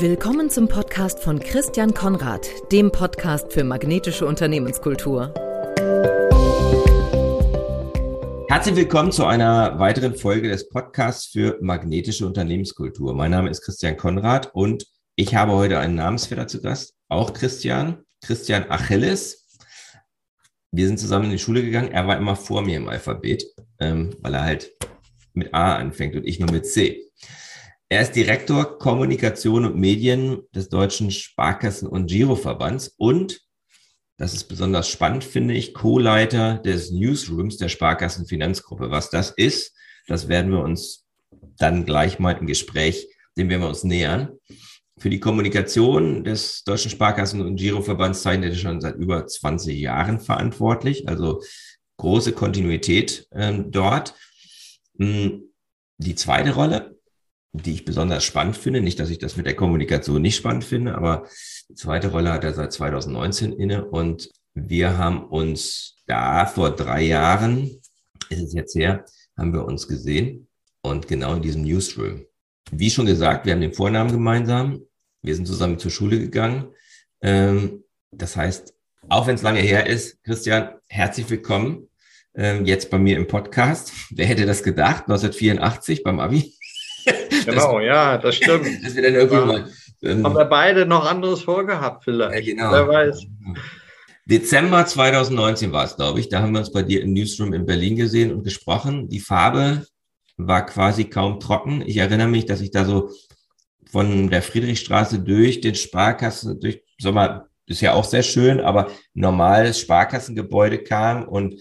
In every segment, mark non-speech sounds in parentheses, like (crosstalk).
Willkommen zum Podcast von Christian Konrad, dem Podcast für magnetische Unternehmenskultur. Herzlich willkommen zu einer weiteren Folge des Podcasts für magnetische Unternehmenskultur. Mein Name ist Christian Konrad und ich habe heute einen Namensvetter zu Gast, auch Christian, Christian Achilles. Wir sind zusammen in die Schule gegangen. Er war immer vor mir im Alphabet, ähm, weil er halt mit A anfängt und ich nur mit C. Er ist Direktor Kommunikation und Medien des Deutschen Sparkassen- und Giroverbands und, das ist besonders spannend, finde ich, Co-Leiter des Newsrooms der Sparkassen Finanzgruppe. Was das ist, das werden wir uns dann gleich mal im Gespräch, dem werden wir uns nähern. Für die Kommunikation des Deutschen Sparkassen- und Giroverbands zeichnet er schon seit über 20 Jahren verantwortlich, also große Kontinuität ähm, dort. Hm, die zweite Rolle die ich besonders spannend finde. Nicht, dass ich das mit der Kommunikation nicht spannend finde, aber die zweite Rolle hat er seit 2019 inne und wir haben uns da vor drei Jahren, ist es jetzt her, haben wir uns gesehen und genau in diesem Newsroom. Wie schon gesagt, wir haben den Vornamen gemeinsam. Wir sind zusammen zur Schule gegangen. Ähm, das heißt, auch wenn es lange her ist, Christian, herzlich willkommen ähm, jetzt bei mir im Podcast. (laughs) Wer hätte das gedacht? 1984 beim Abi. (laughs) Genau, das, ja, das stimmt. (laughs) dass wir dann irgendwie ja. mal, ähm, haben wir beide noch anderes vorgehabt vielleicht. Ja, genau. Wer weiß. Dezember 2019 war es, glaube ich. Da haben wir uns bei dir im Newsroom in Berlin gesehen und gesprochen. Die Farbe war quasi kaum trocken. Ich erinnere mich, dass ich da so von der Friedrichstraße durch den Sparkassen, durch, sag mal, ist ja auch sehr schön, aber normales Sparkassengebäude kam und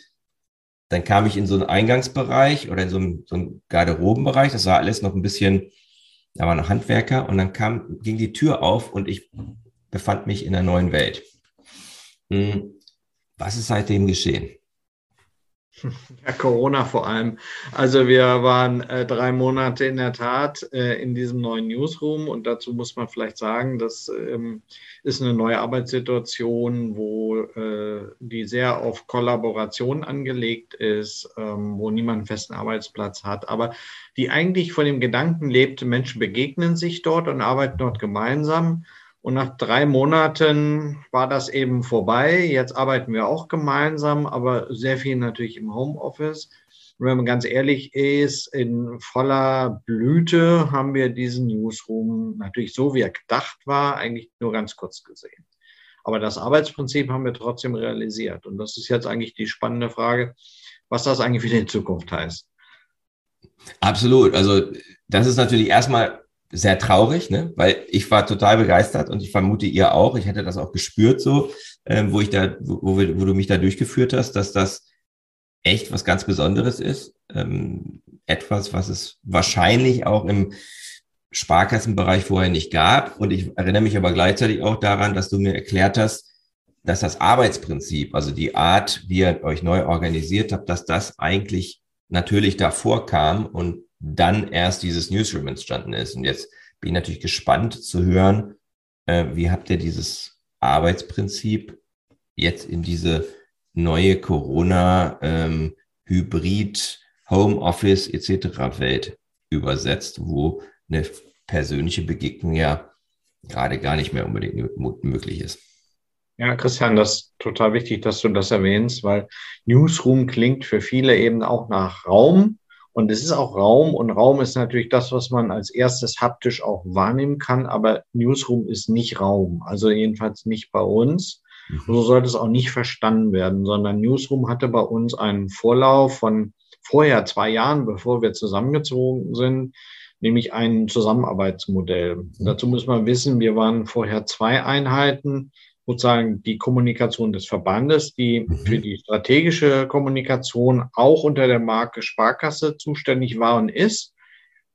dann kam ich in so einen Eingangsbereich oder in so einen, so einen Garderobenbereich. Das war alles noch ein bisschen, da waren noch Handwerker und dann kam, ging die Tür auf und ich befand mich in einer neuen Welt. Hm, was ist seitdem geschehen? (laughs) Ja, Corona vor allem. Also wir waren äh, drei Monate in der Tat äh, in diesem neuen Newsroom und dazu muss man vielleicht sagen, das ähm, ist eine neue Arbeitssituation, wo äh, die sehr auf Kollaboration angelegt ist, ähm, wo niemand einen festen Arbeitsplatz hat, aber die eigentlich von dem Gedanken lebt, Menschen begegnen sich dort und arbeiten dort gemeinsam. Und nach drei Monaten war das eben vorbei. Jetzt arbeiten wir auch gemeinsam, aber sehr viel natürlich im Homeoffice. Und wenn man ganz ehrlich ist, in voller Blüte haben wir diesen Newsroom natürlich so, wie er gedacht war, eigentlich nur ganz kurz gesehen. Aber das Arbeitsprinzip haben wir trotzdem realisiert. Und das ist jetzt eigentlich die spannende Frage, was das eigentlich für die Zukunft heißt. Absolut. Also das ist natürlich erstmal sehr traurig, ne? weil ich war total begeistert und ich vermute ihr auch. Ich hätte das auch gespürt so, äh, wo ich da, wo, wo, wo, du mich da durchgeführt hast, dass das echt was ganz Besonderes ist. Ähm, etwas, was es wahrscheinlich auch im Sparkassenbereich vorher nicht gab. Und ich erinnere mich aber gleichzeitig auch daran, dass du mir erklärt hast, dass das Arbeitsprinzip, also die Art, wie ihr euch neu organisiert habt, dass das eigentlich natürlich davor kam und dann erst dieses Newsroom entstanden ist. Und jetzt bin ich natürlich gespannt zu hören, äh, wie habt ihr dieses Arbeitsprinzip jetzt in diese neue Corona ähm, etc. Welt übersetzt, wo eine persönliche Begegnung ja gerade gar nicht mehr unbedingt möglich ist. Ja, Christian, das ist total wichtig, dass du das erwähnst, weil Newsroom klingt für viele eben auch nach Raum, und es ist auch Raum und Raum ist natürlich das, was man als erstes haptisch auch wahrnehmen kann, aber Newsroom ist nicht Raum, also jedenfalls nicht bei uns. Mhm. So sollte es auch nicht verstanden werden, sondern Newsroom hatte bei uns einen Vorlauf von vorher zwei Jahren, bevor wir zusammengezogen sind, nämlich ein Zusammenarbeitsmodell. Mhm. Dazu muss man wissen, wir waren vorher zwei Einheiten sozusagen die Kommunikation des Verbandes, die mhm. für die strategische Kommunikation auch unter der Marke Sparkasse zuständig war und ist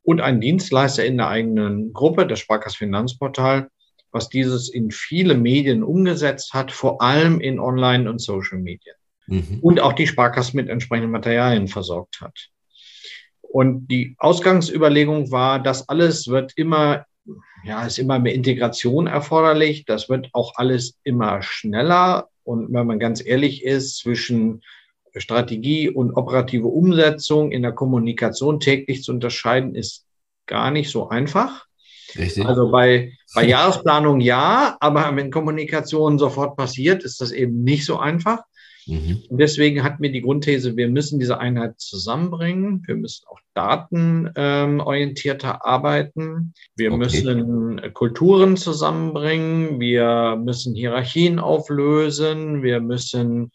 und ein Dienstleister in der eigenen Gruppe, das Sparkasse Finanzportal, was dieses in viele Medien umgesetzt hat, vor allem in Online- und Social Media. Mhm. Und auch die Sparkasse mit entsprechenden Materialien versorgt hat. Und die Ausgangsüberlegung war, das alles wird immer ja, ist immer mehr Integration erforderlich. Das wird auch alles immer schneller. Und wenn man ganz ehrlich ist, zwischen Strategie und operative Umsetzung in der Kommunikation täglich zu unterscheiden, ist gar nicht so einfach. Richtig. Also bei, bei Jahresplanung ja, aber wenn Kommunikation sofort passiert, ist das eben nicht so einfach. Mhm. Und deswegen hat mir die Grundthese, wir müssen diese Einheit zusammenbringen. Wir müssen auch datenorientierter ähm, arbeiten. Wir okay. müssen Kulturen zusammenbringen. Wir müssen Hierarchien auflösen. Wir müssen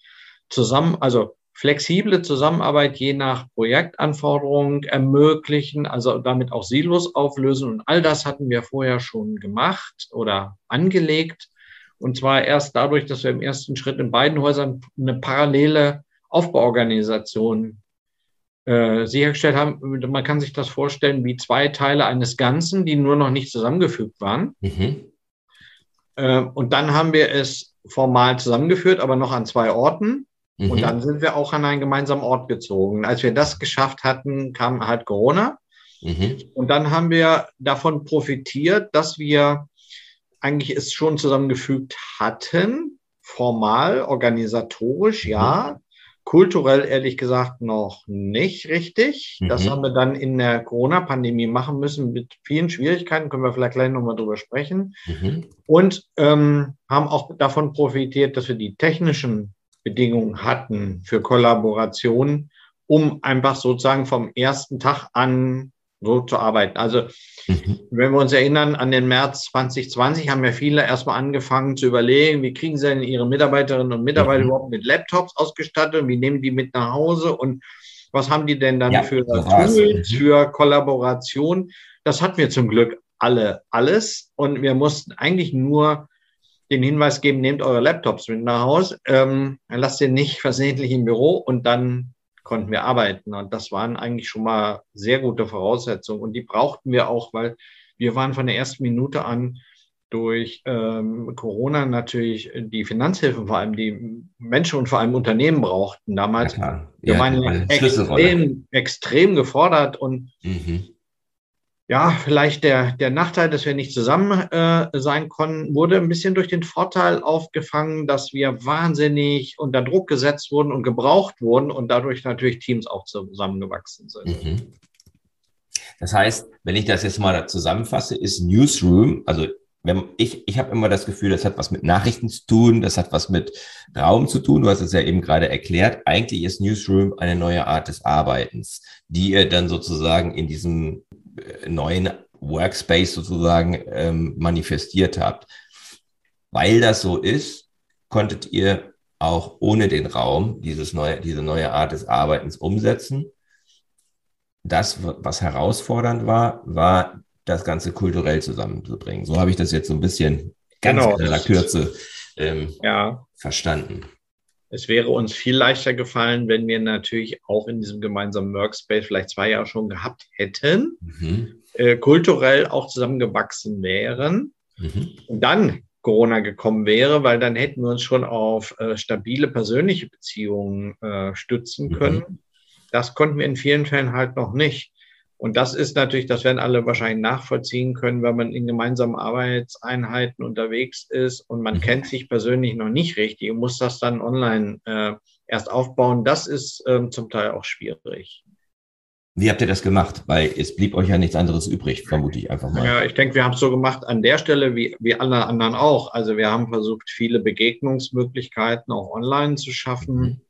zusammen, also flexible Zusammenarbeit je nach Projektanforderung ermöglichen, also damit auch Silos auflösen. Und all das hatten wir vorher schon gemacht oder angelegt. Und zwar erst dadurch, dass wir im ersten Schritt in beiden Häusern eine parallele Aufbauorganisation äh, sichergestellt haben. Man kann sich das vorstellen wie zwei Teile eines Ganzen, die nur noch nicht zusammengefügt waren. Mhm. Äh, und dann haben wir es formal zusammengeführt, aber noch an zwei Orten. Mhm. Und dann sind wir auch an einen gemeinsamen Ort gezogen. Als wir das geschafft hatten, kam halt Corona. Mhm. Und dann haben wir davon profitiert, dass wir eigentlich es schon zusammengefügt hatten, formal, organisatorisch, mhm. ja. Kulturell ehrlich gesagt noch nicht richtig. Mhm. Das haben wir dann in der Corona-Pandemie machen müssen mit vielen Schwierigkeiten, können wir vielleicht gleich nochmal drüber sprechen. Mhm. Und ähm, haben auch davon profitiert, dass wir die technischen Bedingungen hatten für Kollaboration, um einfach sozusagen vom ersten Tag an so zu arbeiten. Also mhm. wenn wir uns erinnern an den März 2020, haben ja viele erstmal angefangen zu überlegen, wie kriegen sie denn ihre Mitarbeiterinnen und Mitarbeiter mhm. überhaupt mit Laptops ausgestattet, wie nehmen die mit nach Hause und was haben die denn dann ja, für Tools, mhm. für Kollaboration? Das hatten wir zum Glück alle alles und wir mussten eigentlich nur den Hinweis geben, nehmt eure Laptops mit nach Hause, ähm, lasst ihr nicht versehentlich im Büro und dann konnten wir arbeiten. Und das waren eigentlich schon mal sehr gute Voraussetzungen. Und die brauchten wir auch, weil wir waren von der ersten Minute an durch ähm, Corona natürlich die Finanzhilfen, vor allem die Menschen und vor allem Unternehmen brauchten damals. Ja, wir waren ja extrem, extrem gefordert und mhm ja, vielleicht der, der Nachteil, dass wir nicht zusammen äh, sein konnten, wurde ein bisschen durch den Vorteil aufgefangen, dass wir wahnsinnig unter Druck gesetzt wurden und gebraucht wurden und dadurch natürlich Teams auch zusammengewachsen sind. Mhm. Das heißt, wenn ich das jetzt mal zusammenfasse, ist Newsroom, also wenn ich, ich habe immer das Gefühl, das hat was mit Nachrichten zu tun, das hat was mit Raum zu tun. Du hast es ja eben gerade erklärt. Eigentlich ist Newsroom eine neue Art des Arbeitens, die ihr dann sozusagen in diesem neuen Workspace sozusagen ähm, manifestiert habt. Weil das so ist, konntet ihr auch ohne den Raum dieses neue, diese neue Art des Arbeitens umsetzen. Das, was herausfordernd war, war das Ganze kulturell zusammenzubringen. So habe ich das jetzt so ein bisschen ganz genau. in der Kürze ähm, ja. verstanden. Es wäre uns viel leichter gefallen, wenn wir natürlich auch in diesem gemeinsamen Workspace vielleicht zwei Jahre schon gehabt hätten, mhm. äh, kulturell auch zusammengewachsen wären mhm. und dann Corona gekommen wäre, weil dann hätten wir uns schon auf äh, stabile persönliche Beziehungen äh, stützen mhm. können. Mhm. Das konnten wir in vielen Fällen halt noch nicht. Und das ist natürlich, das werden alle wahrscheinlich nachvollziehen können, wenn man in gemeinsamen Arbeitseinheiten unterwegs ist und man mhm. kennt sich persönlich noch nicht richtig und muss das dann online äh, erst aufbauen. Das ist ähm, zum Teil auch schwierig. Wie habt ihr das gemacht? Weil es blieb euch ja nichts anderes übrig, vermute ich einfach mal. Ja, ich denke, wir haben es so gemacht an der Stelle wie, wie alle anderen auch. Also wir haben versucht, viele Begegnungsmöglichkeiten auch online zu schaffen. Mhm.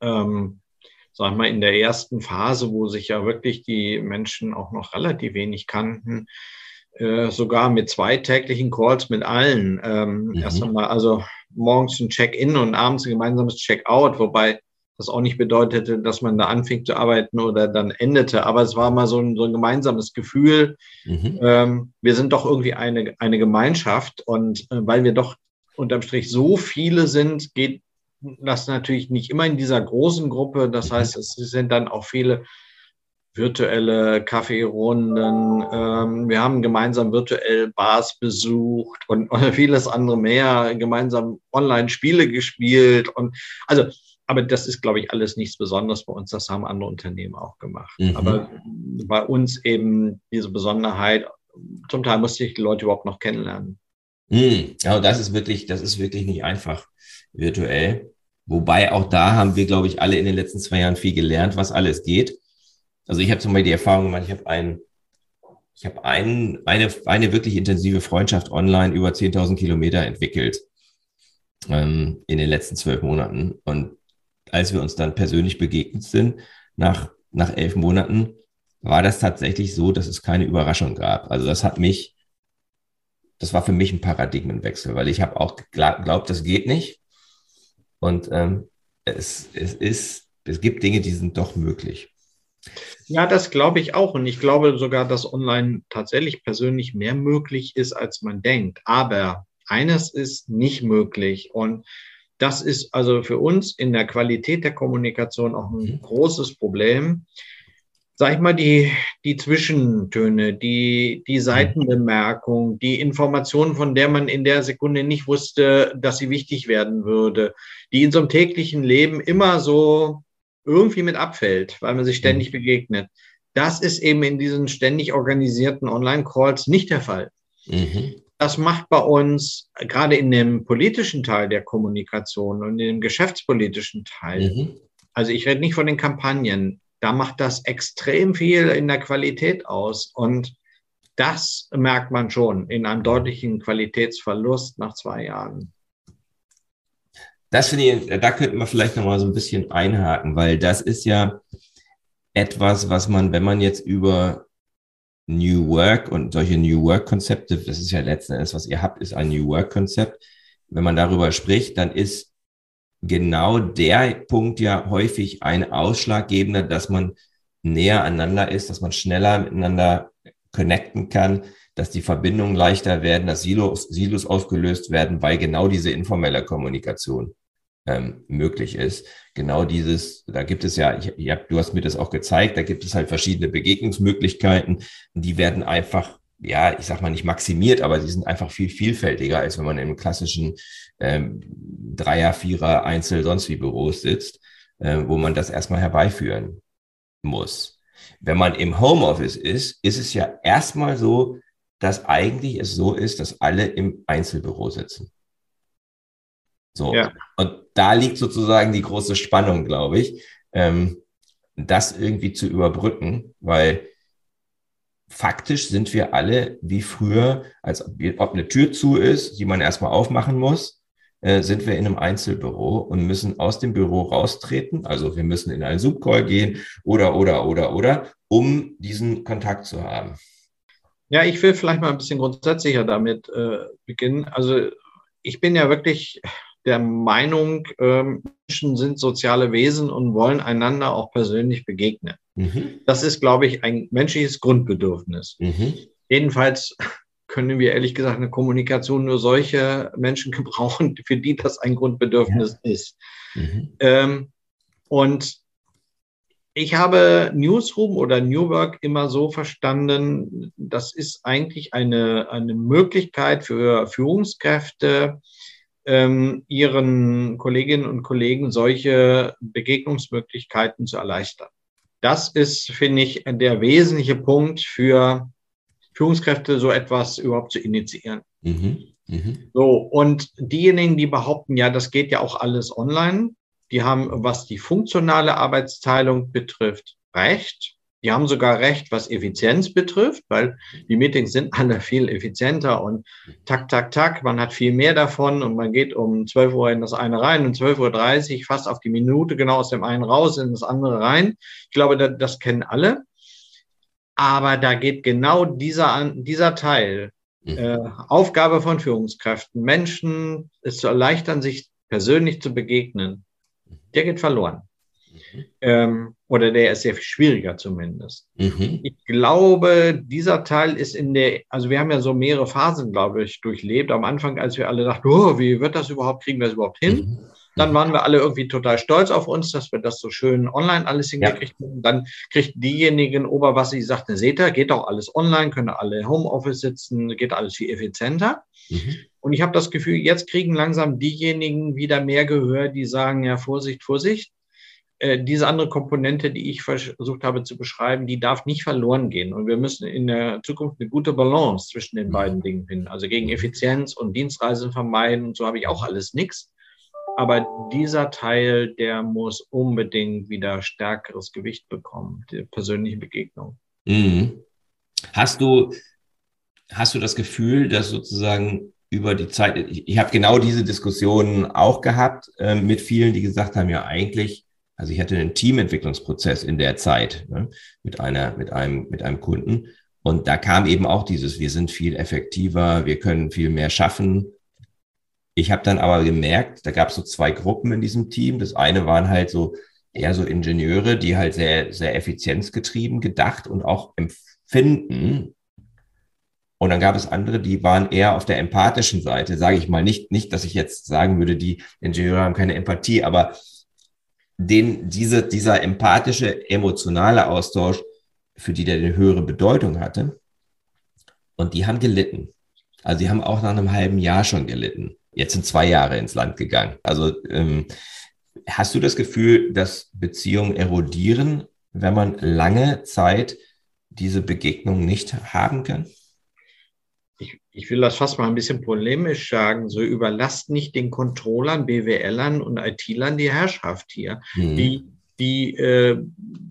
Ähm, sag mal, in der ersten Phase, wo sich ja wirklich die Menschen auch noch relativ wenig kannten, äh, sogar mit zwei täglichen Calls mit allen. Ähm, mhm. Erst einmal, also morgens ein Check-in und abends ein gemeinsames Check-out, wobei das auch nicht bedeutete, dass man da anfing zu arbeiten oder dann endete. Aber es war mal so ein, so ein gemeinsames Gefühl. Mhm. Ähm, wir sind doch irgendwie eine, eine Gemeinschaft und äh, weil wir doch unterm Strich so viele sind, geht das natürlich nicht immer in dieser großen Gruppe. Das heißt, es sind dann auch viele virtuelle Kaffeerunden. Ähm, wir haben gemeinsam virtuell Bars besucht und, und vieles andere mehr, gemeinsam Online-Spiele gespielt. Und also, aber das ist, glaube ich, alles nichts Besonderes bei uns. Das haben andere Unternehmen auch gemacht. Mhm. Aber bei uns eben diese Besonderheit, zum Teil musste ich die Leute überhaupt noch kennenlernen. Mhm. Ja, das ist wirklich, das ist wirklich nicht einfach virtuell. Wobei auch da haben wir, glaube ich, alle in den letzten zwei Jahren viel gelernt, was alles geht. Also ich habe zum Beispiel die Erfahrung gemacht, ich habe ein ich habe ein, eine, eine wirklich intensive Freundschaft online über 10.000 Kilometer entwickelt ähm, in den letzten zwölf Monaten. Und als wir uns dann persönlich begegnet sind, nach, nach elf Monaten, war das tatsächlich so, dass es keine Überraschung gab. Also das hat mich, das war für mich ein Paradigmenwechsel, weil ich habe auch geglaubt, das geht nicht. Und ähm, es, es ist, es gibt Dinge, die sind doch möglich. Ja, das glaube ich auch. Und ich glaube sogar, dass online tatsächlich persönlich mehr möglich ist, als man denkt. Aber eines ist nicht möglich. Und das ist also für uns in der Qualität der Kommunikation auch ein mhm. großes Problem. Sag ich mal, die, die Zwischentöne, die, die mhm. Seitenbemerkung, die Informationen, von der man in der Sekunde nicht wusste, dass sie wichtig werden würde, die in so einem täglichen Leben immer so irgendwie mit abfällt, weil man sich ständig mhm. begegnet. Das ist eben in diesen ständig organisierten Online-Calls nicht der Fall. Mhm. Das macht bei uns gerade in dem politischen Teil der Kommunikation und in dem geschäftspolitischen Teil, mhm. also ich rede nicht von den Kampagnen, da macht das extrem viel in der Qualität aus. Und das merkt man schon in einem deutlichen Qualitätsverlust nach zwei Jahren. Das finde ich, da könnten wir vielleicht nochmal so ein bisschen einhaken, weil das ist ja etwas, was man, wenn man jetzt über New Work und solche New Work Konzepte, das ist ja letzten Endes, was ihr habt, ist ein New Work Konzept. Wenn man darüber spricht, dann ist genau der Punkt ja häufig ein ausschlaggebender, dass man näher aneinander ist, dass man schneller miteinander connecten kann, dass die Verbindungen leichter werden, dass Silos, Silos aufgelöst werden, weil genau diese informelle Kommunikation ähm, möglich ist. Genau dieses, da gibt es ja, ich, ich hab, du hast mir das auch gezeigt, da gibt es halt verschiedene Begegnungsmöglichkeiten die werden einfach, ja, ich sag mal nicht maximiert, aber sie sind einfach viel vielfältiger, als wenn man im klassischen ähm, Dreier, Vierer, Einzel, sonst wie Büros sitzt, äh, wo man das erstmal herbeiführen muss. Wenn man im Homeoffice ist, ist es ja erstmal so, dass eigentlich es so ist, dass alle im Einzelbüro sitzen. So. Ja. Und da liegt sozusagen die große Spannung, glaube ich, ähm, das irgendwie zu überbrücken, weil faktisch sind wir alle wie früher, als ob eine Tür zu ist, die man erstmal aufmachen muss, äh, sind wir in einem Einzelbüro und müssen aus dem Büro raustreten. Also wir müssen in einen Zoom-Call gehen oder, oder, oder, oder, um diesen Kontakt zu haben. Ja, ich will vielleicht mal ein bisschen grundsätzlicher damit äh, beginnen. Also ich bin ja wirklich der Meinung, ähm, Menschen sind soziale Wesen und wollen einander auch persönlich begegnen. Mhm. Das ist, glaube ich, ein menschliches Grundbedürfnis. Mhm. Jedenfalls (laughs) können wir ehrlich gesagt eine Kommunikation nur solche Menschen (laughs) gebrauchen, für die das ein Grundbedürfnis ja. ist. Mhm. Ähm, und ich habe Newsroom oder New Work immer so verstanden, das ist eigentlich eine, eine Möglichkeit für Führungskräfte, ähm, ihren Kolleginnen und Kollegen solche Begegnungsmöglichkeiten zu erleichtern. Das ist, finde ich, der wesentliche Punkt für Führungskräfte, so etwas überhaupt zu initiieren. Mhm. Mhm. So, und diejenigen, die behaupten, ja, das geht ja auch alles online, die haben, was die funktionale Arbeitsteilung betrifft, recht. Die haben sogar recht, was Effizienz betrifft, weil die Meetings sind alle viel effizienter und tak, tak, tak, man hat viel mehr davon und man geht um 12 Uhr in das eine rein und 12.30 Uhr fast auf die Minute genau aus dem einen raus in das andere rein. Ich glaube, das, das kennen alle. Aber da geht genau dieser, dieser Teil, mhm. äh, Aufgabe von Führungskräften, Menschen es zu erleichtern, sich persönlich zu begegnen, der geht verloren. Ähm, oder der ist sehr viel schwieriger zumindest. Mhm. Ich glaube, dieser Teil ist in der, also wir haben ja so mehrere Phasen, glaube ich, durchlebt. Am Anfang, als wir alle dachten, oh, wie wird das überhaupt, kriegen wir das überhaupt hin? Mhm. Dann waren wir alle irgendwie total stolz auf uns, dass wir das so schön online alles hingekriegt ja. haben. Dann kriegten diejenigen Oberwasser, die sagten, seht ihr, geht doch alles online, können alle Homeoffice sitzen, geht alles viel effizienter. Mhm. Und ich habe das Gefühl, jetzt kriegen langsam diejenigen wieder mehr Gehör, die sagen, ja, Vorsicht, Vorsicht, diese andere Komponente, die ich versucht habe zu beschreiben, die darf nicht verloren gehen. Und wir müssen in der Zukunft eine gute Balance zwischen den beiden mhm. Dingen finden. Also gegen Effizienz und Dienstreisen vermeiden und so habe ich auch alles nichts. Aber dieser Teil, der muss unbedingt wieder stärkeres Gewicht bekommen, die persönliche Begegnung. Mhm. Hast du, hast du das Gefühl, dass sozusagen über die Zeit, ich, ich habe genau diese Diskussionen auch gehabt äh, mit vielen, die gesagt haben, ja eigentlich, also ich hatte einen Teamentwicklungsprozess in der Zeit ne, mit einer, mit einem, mit einem Kunden. Und da kam eben auch dieses, wir sind viel effektiver, wir können viel mehr schaffen. Ich habe dann aber gemerkt, da gab es so zwei Gruppen in diesem Team. Das eine waren halt so eher so Ingenieure, die halt sehr, sehr effizienzgetrieben gedacht und auch empfinden. Und dann gab es andere, die waren eher auf der empathischen Seite, sage ich mal. Nicht, nicht, dass ich jetzt sagen würde, die Ingenieure haben keine Empathie, aber den, diese, dieser empathische, emotionale Austausch, für die der eine höhere Bedeutung hatte. Und die haben gelitten. Also die haben auch nach einem halben Jahr schon gelitten. Jetzt sind zwei Jahre ins Land gegangen. Also ähm, hast du das Gefühl, dass Beziehungen erodieren, wenn man lange Zeit diese Begegnung nicht haben kann? Ich, ich will das fast mal ein bisschen polemisch sagen. So überlasst nicht den Controllern, BWLern und IT-Lern die Herrschaft hier, mhm. die, die äh,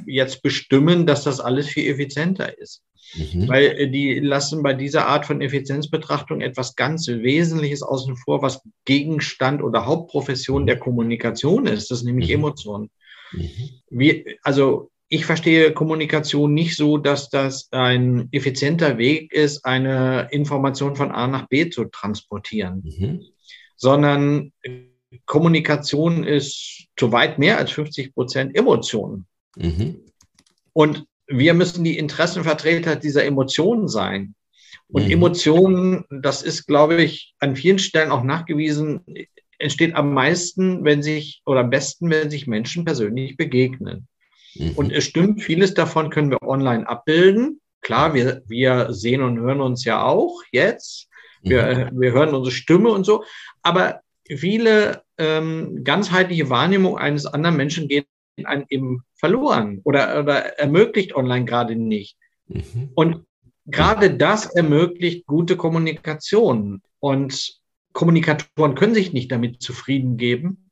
jetzt bestimmen, dass das alles viel effizienter ist. Mhm. Weil äh, die lassen bei dieser Art von Effizienzbetrachtung etwas ganz Wesentliches außen vor, was Gegenstand oder Hauptprofession der Kommunikation ist, das ist nämlich mhm. Emotion. Mhm. Wir, also ich verstehe Kommunikation nicht so, dass das ein effizienter Weg ist, eine Information von A nach B zu transportieren, mhm. sondern Kommunikation ist zu weit mehr als 50 Prozent Emotionen. Mhm. Und wir müssen die Interessenvertreter dieser Emotionen sein. Und mhm. Emotionen, das ist, glaube ich, an vielen Stellen auch nachgewiesen, entsteht am meisten, wenn sich, oder am besten, wenn sich Menschen persönlich begegnen. Mhm. Und es stimmt, vieles davon können wir online abbilden. Klar, wir, wir sehen und hören uns ja auch jetzt. Wir, mhm. wir hören unsere Stimme und so. Aber viele ähm, ganzheitliche Wahrnehmung eines anderen Menschen geht einem eben verloren oder, oder ermöglicht online gerade nicht. Mhm. Und gerade das ermöglicht gute Kommunikation. Und Kommunikatoren können sich nicht damit zufrieden geben,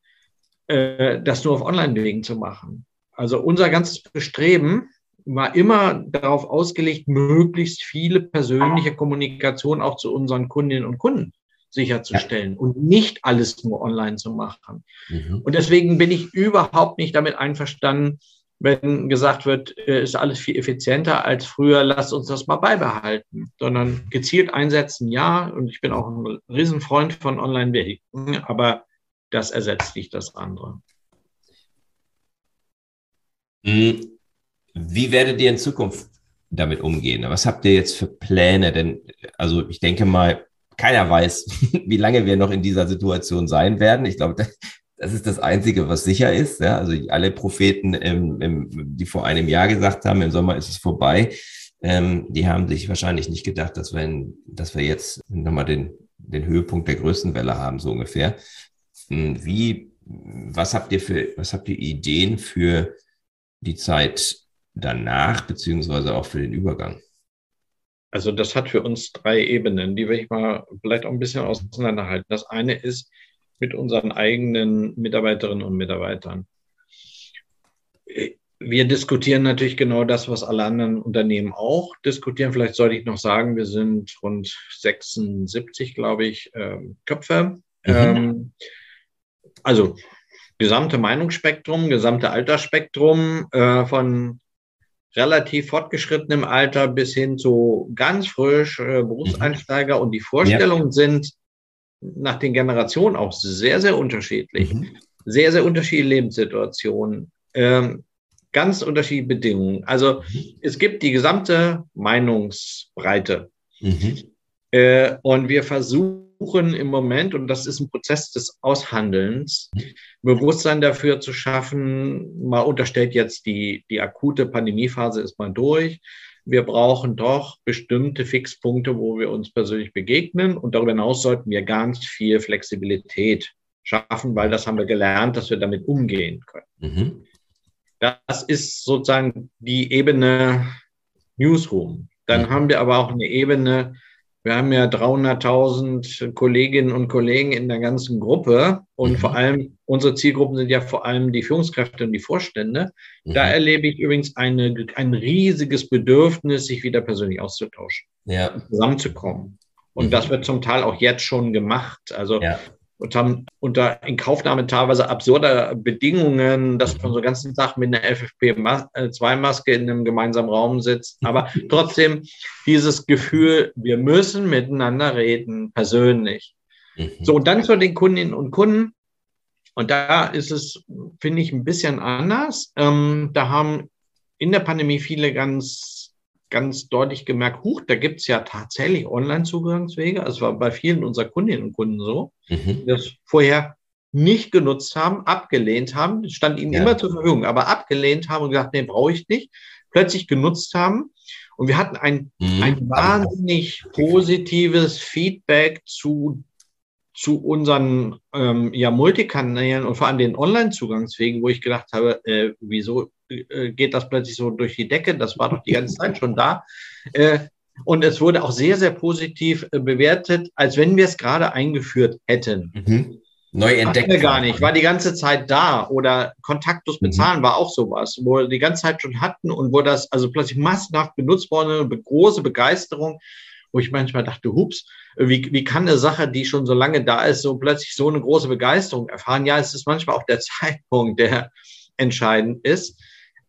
äh, das nur auf Online-Wegen zu machen. Also unser ganzes Bestreben war immer darauf ausgelegt, möglichst viele persönliche Kommunikation auch zu unseren Kundinnen und Kunden sicherzustellen ja. und nicht alles nur online zu machen. Mhm. Und deswegen bin ich überhaupt nicht damit einverstanden, wenn gesagt wird, äh, ist alles viel effizienter als früher, lasst uns das mal beibehalten, sondern gezielt einsetzen, ja. Und ich bin auch ein Riesenfreund von Online-Wegen, aber das ersetzt nicht das andere. Hm. Wie werdet ihr in Zukunft damit umgehen? Was habt ihr jetzt für Pläne? Denn, also ich denke mal, keiner weiß, (laughs) wie lange wir noch in dieser Situation sein werden. Ich glaube, das, ist das Einzige, was sicher ist. Ja? Also alle Propheten, im, im, die vor einem Jahr gesagt haben, im Sommer ist es vorbei, ähm, die haben sich wahrscheinlich nicht gedacht, dass wir, dass wir jetzt nochmal den, den Höhepunkt der größten Welle haben, so ungefähr. Hm, wie, was habt ihr für, was habt ihr Ideen für die Zeit danach, beziehungsweise auch für den Übergang? Also das hat für uns drei Ebenen, die ich mal vielleicht auch ein bisschen auseinanderhalten. Das eine ist mit unseren eigenen Mitarbeiterinnen und Mitarbeitern. Wir diskutieren natürlich genau das, was alle anderen Unternehmen auch diskutieren. Vielleicht sollte ich noch sagen, wir sind rund 76, glaube ich, ähm, Köpfe. Mhm. Ähm, also gesamte Meinungsspektrum, gesamte Altersspektrum äh, von relativ fortgeschrittenem Alter bis hin zu ganz frisch äh, Berufseinsteiger. Mhm. Und die Vorstellungen ja. sind nach den Generationen auch sehr, sehr unterschiedlich. Mhm. Sehr, sehr unterschiedliche Lebenssituationen. Ähm, ganz unterschiedliche Bedingungen. Also mhm. es gibt die gesamte Meinungsbreite. Mhm. Äh, und wir versuchen, versuchen im Moment, und das ist ein Prozess des Aushandelns, Bewusstsein dafür zu schaffen, mal unterstellt jetzt die, die akute Pandemiephase ist mal durch. Wir brauchen doch bestimmte Fixpunkte, wo wir uns persönlich begegnen. Und darüber hinaus sollten wir ganz viel Flexibilität schaffen, weil das haben wir gelernt, dass wir damit umgehen können. Mhm. Das ist sozusagen die Ebene Newsroom. Dann mhm. haben wir aber auch eine Ebene wir haben ja 300.000 Kolleginnen und Kollegen in der ganzen Gruppe und mhm. vor allem unsere Zielgruppen sind ja vor allem die Führungskräfte und die Vorstände. Mhm. Da erlebe ich übrigens eine, ein riesiges Bedürfnis, sich wieder persönlich auszutauschen, ja. zusammenzukommen. Und mhm. das wird zum Teil auch jetzt schon gemacht. Also ja und haben unter Inkaufnahme teilweise absurder Bedingungen, dass man so ganzen Tag mit einer FFP2-Maske in einem gemeinsamen Raum sitzt. (laughs) Aber trotzdem dieses Gefühl, wir müssen miteinander reden, persönlich. Mhm. So, und dann zu den Kundinnen und Kunden. Und da ist es, finde ich, ein bisschen anders. Ähm, da haben in der Pandemie viele ganz ganz deutlich gemerkt, huch, da gibt es ja tatsächlich Online-Zugangswege. Es war bei vielen unserer Kundinnen und Kunden so, mhm. die das vorher nicht genutzt haben, abgelehnt haben, stand ihnen ja. immer zur Verfügung, aber abgelehnt haben und gesagt, nee, brauche ich nicht, plötzlich genutzt haben. Und wir hatten ein, mhm. ein wahnsinnig positives Feedback zu zu unseren ähm, ja, Multikanälen und vor allem den Online-Zugangswegen, wo ich gedacht habe, äh, wieso geht das plötzlich so durch die Decke? Das war doch die ganze Zeit schon da. Äh, und es wurde auch sehr, sehr positiv äh, bewertet, als wenn wir es gerade eingeführt hätten. Mhm. Neu entdeckt. Wir gar nicht, war die ganze Zeit da. Oder kontaktlos mhm. bezahlen mhm. war auch sowas, wo wir die ganze Zeit schon hatten und wo das also plötzlich massenhaft benutzt wurde, große Begeisterung wo ich manchmal dachte, hups, wie, wie kann eine Sache, die schon so lange da ist, so plötzlich so eine große Begeisterung erfahren? Ja, es ist manchmal auch der (laughs) Zeitpunkt, der entscheidend ist.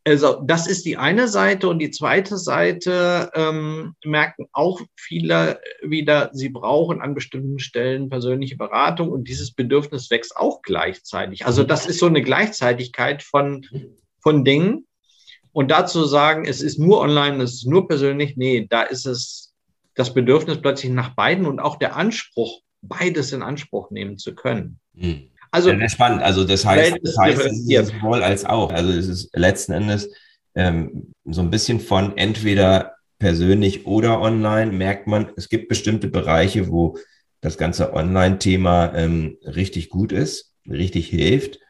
Also das ist die eine Seite und die zweite Seite ähm, merken auch viele wieder, sie brauchen an bestimmten Stellen persönliche Beratung und dieses Bedürfnis wächst auch gleichzeitig. Also das ist so eine Gleichzeitigkeit von, von Dingen. Und dazu sagen, es ist nur online, es ist nur persönlich, nee, da ist es das Bedürfnis plötzlich nach beiden und auch der Anspruch, beides in Anspruch nehmen zu können. Hm. Also ja, spannend. Also das heißt, das heißt es ist sowohl als auch. Also es ist letzten Endes ähm, so ein bisschen von entweder persönlich oder online merkt man, es gibt bestimmte Bereiche, wo das ganze Online-Thema ähm, richtig gut ist, richtig hilft,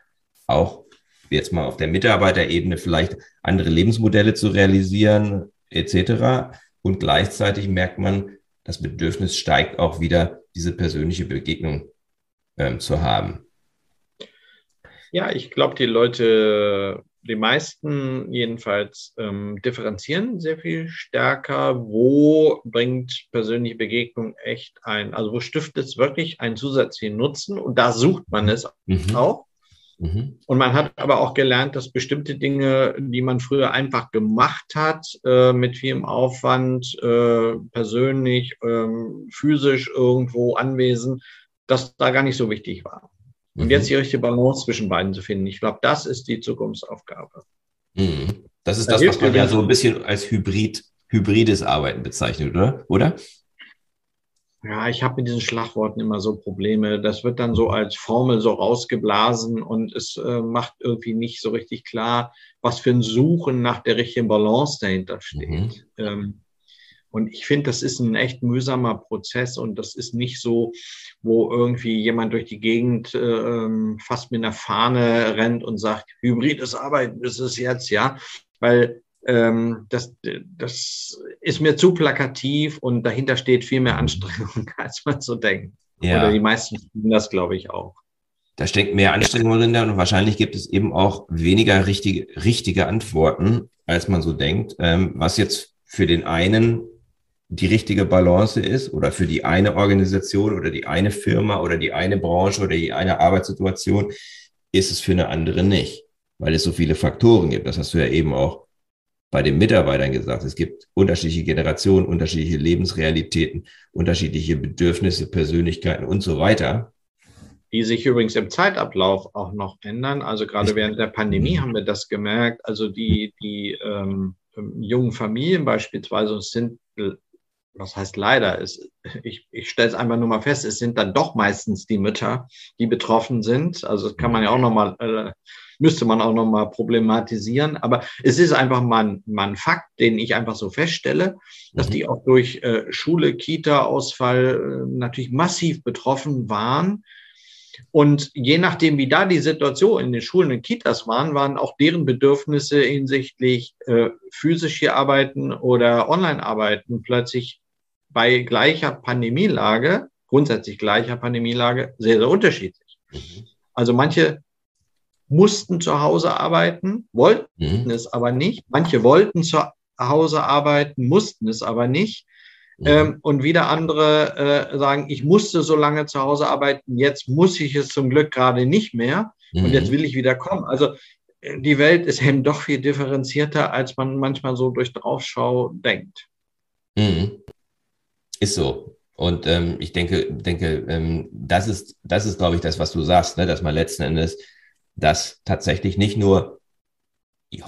auch jetzt mal auf der Mitarbeiterebene vielleicht andere Lebensmodelle zu realisieren, etc. Und gleichzeitig merkt man, das Bedürfnis steigt auch wieder, diese persönliche Begegnung ähm, zu haben. Ja, ich glaube, die Leute, die meisten jedenfalls, ähm, differenzieren sehr viel stärker. Wo bringt persönliche Begegnung echt ein, also wo stiftet es wirklich einen zusätzlichen Nutzen? Und da sucht man es mhm. auch. Mhm. Und man hat aber auch gelernt, dass bestimmte Dinge, die man früher einfach gemacht hat, äh, mit vielem Aufwand, äh, persönlich, äh, physisch irgendwo anwesend, dass da gar nicht so wichtig war. Mhm. Und jetzt die richtige Balance zwischen beiden zu finden. Ich glaube, das ist die Zukunftsaufgabe. Mhm. Das ist da das, was man ja so ein bisschen als Hybrid, hybrides Arbeiten bezeichnet, oder? oder? Ja, ich habe mit diesen Schlagworten immer so Probleme. Das wird dann so als Formel so rausgeblasen und es äh, macht irgendwie nicht so richtig klar, was für ein Suchen nach der richtigen Balance dahinter steht. Mhm. Ähm, und ich finde, das ist ein echt mühsamer Prozess und das ist nicht so, wo irgendwie jemand durch die Gegend äh, fast mit einer Fahne rennt und sagt, hybrides Arbeiten ist es jetzt, ja. Weil ähm, das, das ist mir zu plakativ und dahinter steht viel mehr Anstrengung, (laughs) als man so denkt. Ja. Oder die meisten finden das, glaube ich, auch. Da steckt mehr Anstrengung drin und wahrscheinlich gibt es eben auch weniger richtige, richtige Antworten, als man so denkt, ähm, was jetzt für den einen die richtige Balance ist oder für die eine Organisation oder die eine Firma oder die eine Branche oder die eine Arbeitssituation, ist es für eine andere nicht, weil es so viele Faktoren gibt. Das hast du ja eben auch bei den Mitarbeitern gesagt. Es gibt unterschiedliche Generationen, unterschiedliche Lebensrealitäten, unterschiedliche Bedürfnisse, Persönlichkeiten und so weiter. Die sich übrigens im Zeitablauf auch noch ändern. Also gerade während der Pandemie mhm. haben wir das gemerkt. Also die, die ähm, jungen Familien beispielsweise sind, was heißt leider, ist, ich, ich stelle es einfach nur mal fest, es sind dann doch meistens die Mütter, die betroffen sind. Also das kann man ja auch nochmal äh, müsste man auch nochmal problematisieren. Aber es ist einfach mal, mal ein Fakt, den ich einfach so feststelle, dass mhm. die auch durch äh, Schule, Kita-Ausfall äh, natürlich massiv betroffen waren. Und je nachdem, wie da die Situation in den Schulen und Kitas waren, waren auch deren Bedürfnisse hinsichtlich äh, physisch hier arbeiten oder online arbeiten plötzlich bei gleicher Pandemielage, grundsätzlich gleicher Pandemielage, sehr, sehr unterschiedlich. Mhm. Also manche mussten zu Hause arbeiten, wollten mhm. es aber nicht. Manche wollten zu Hause arbeiten, mussten es aber nicht. Mhm. Ähm, und wieder andere äh, sagen, ich musste so lange zu Hause arbeiten, jetzt muss ich es zum Glück gerade nicht mehr mhm. und jetzt will ich wieder kommen. Also äh, die Welt ist eben doch viel differenzierter, als man manchmal so durch Draufschau denkt. Mhm. Ist so. Und ähm, ich denke, denke ähm, das ist, das ist, glaube ich, das, was du sagst, ne? dass man letzten Endes das tatsächlich nicht nur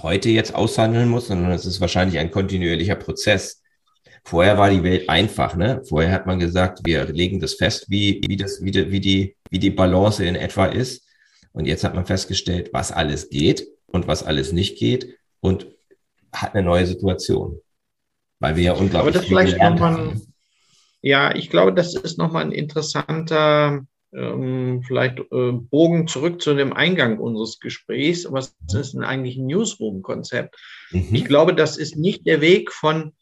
heute jetzt aushandeln muss, sondern es ist wahrscheinlich ein kontinuierlicher Prozess. Vorher war die Welt einfach, ne? Vorher hat man gesagt, wir legen das fest, wie, wie das, wie die, wie die, wie die Balance in etwa ist. Und jetzt hat man festgestellt, was alles geht und was alles nicht geht und hat eine neue Situation. Weil wir ja unglaublich Aber das vielleicht nochmal, ja, ich glaube, das ist nochmal ein interessanter ähm, vielleicht äh, Bogen zurück zu dem Eingang unseres Gesprächs. Was ist denn eigentlich ein Newsroom-Konzept? Mhm. Ich glaube, das ist nicht der Weg von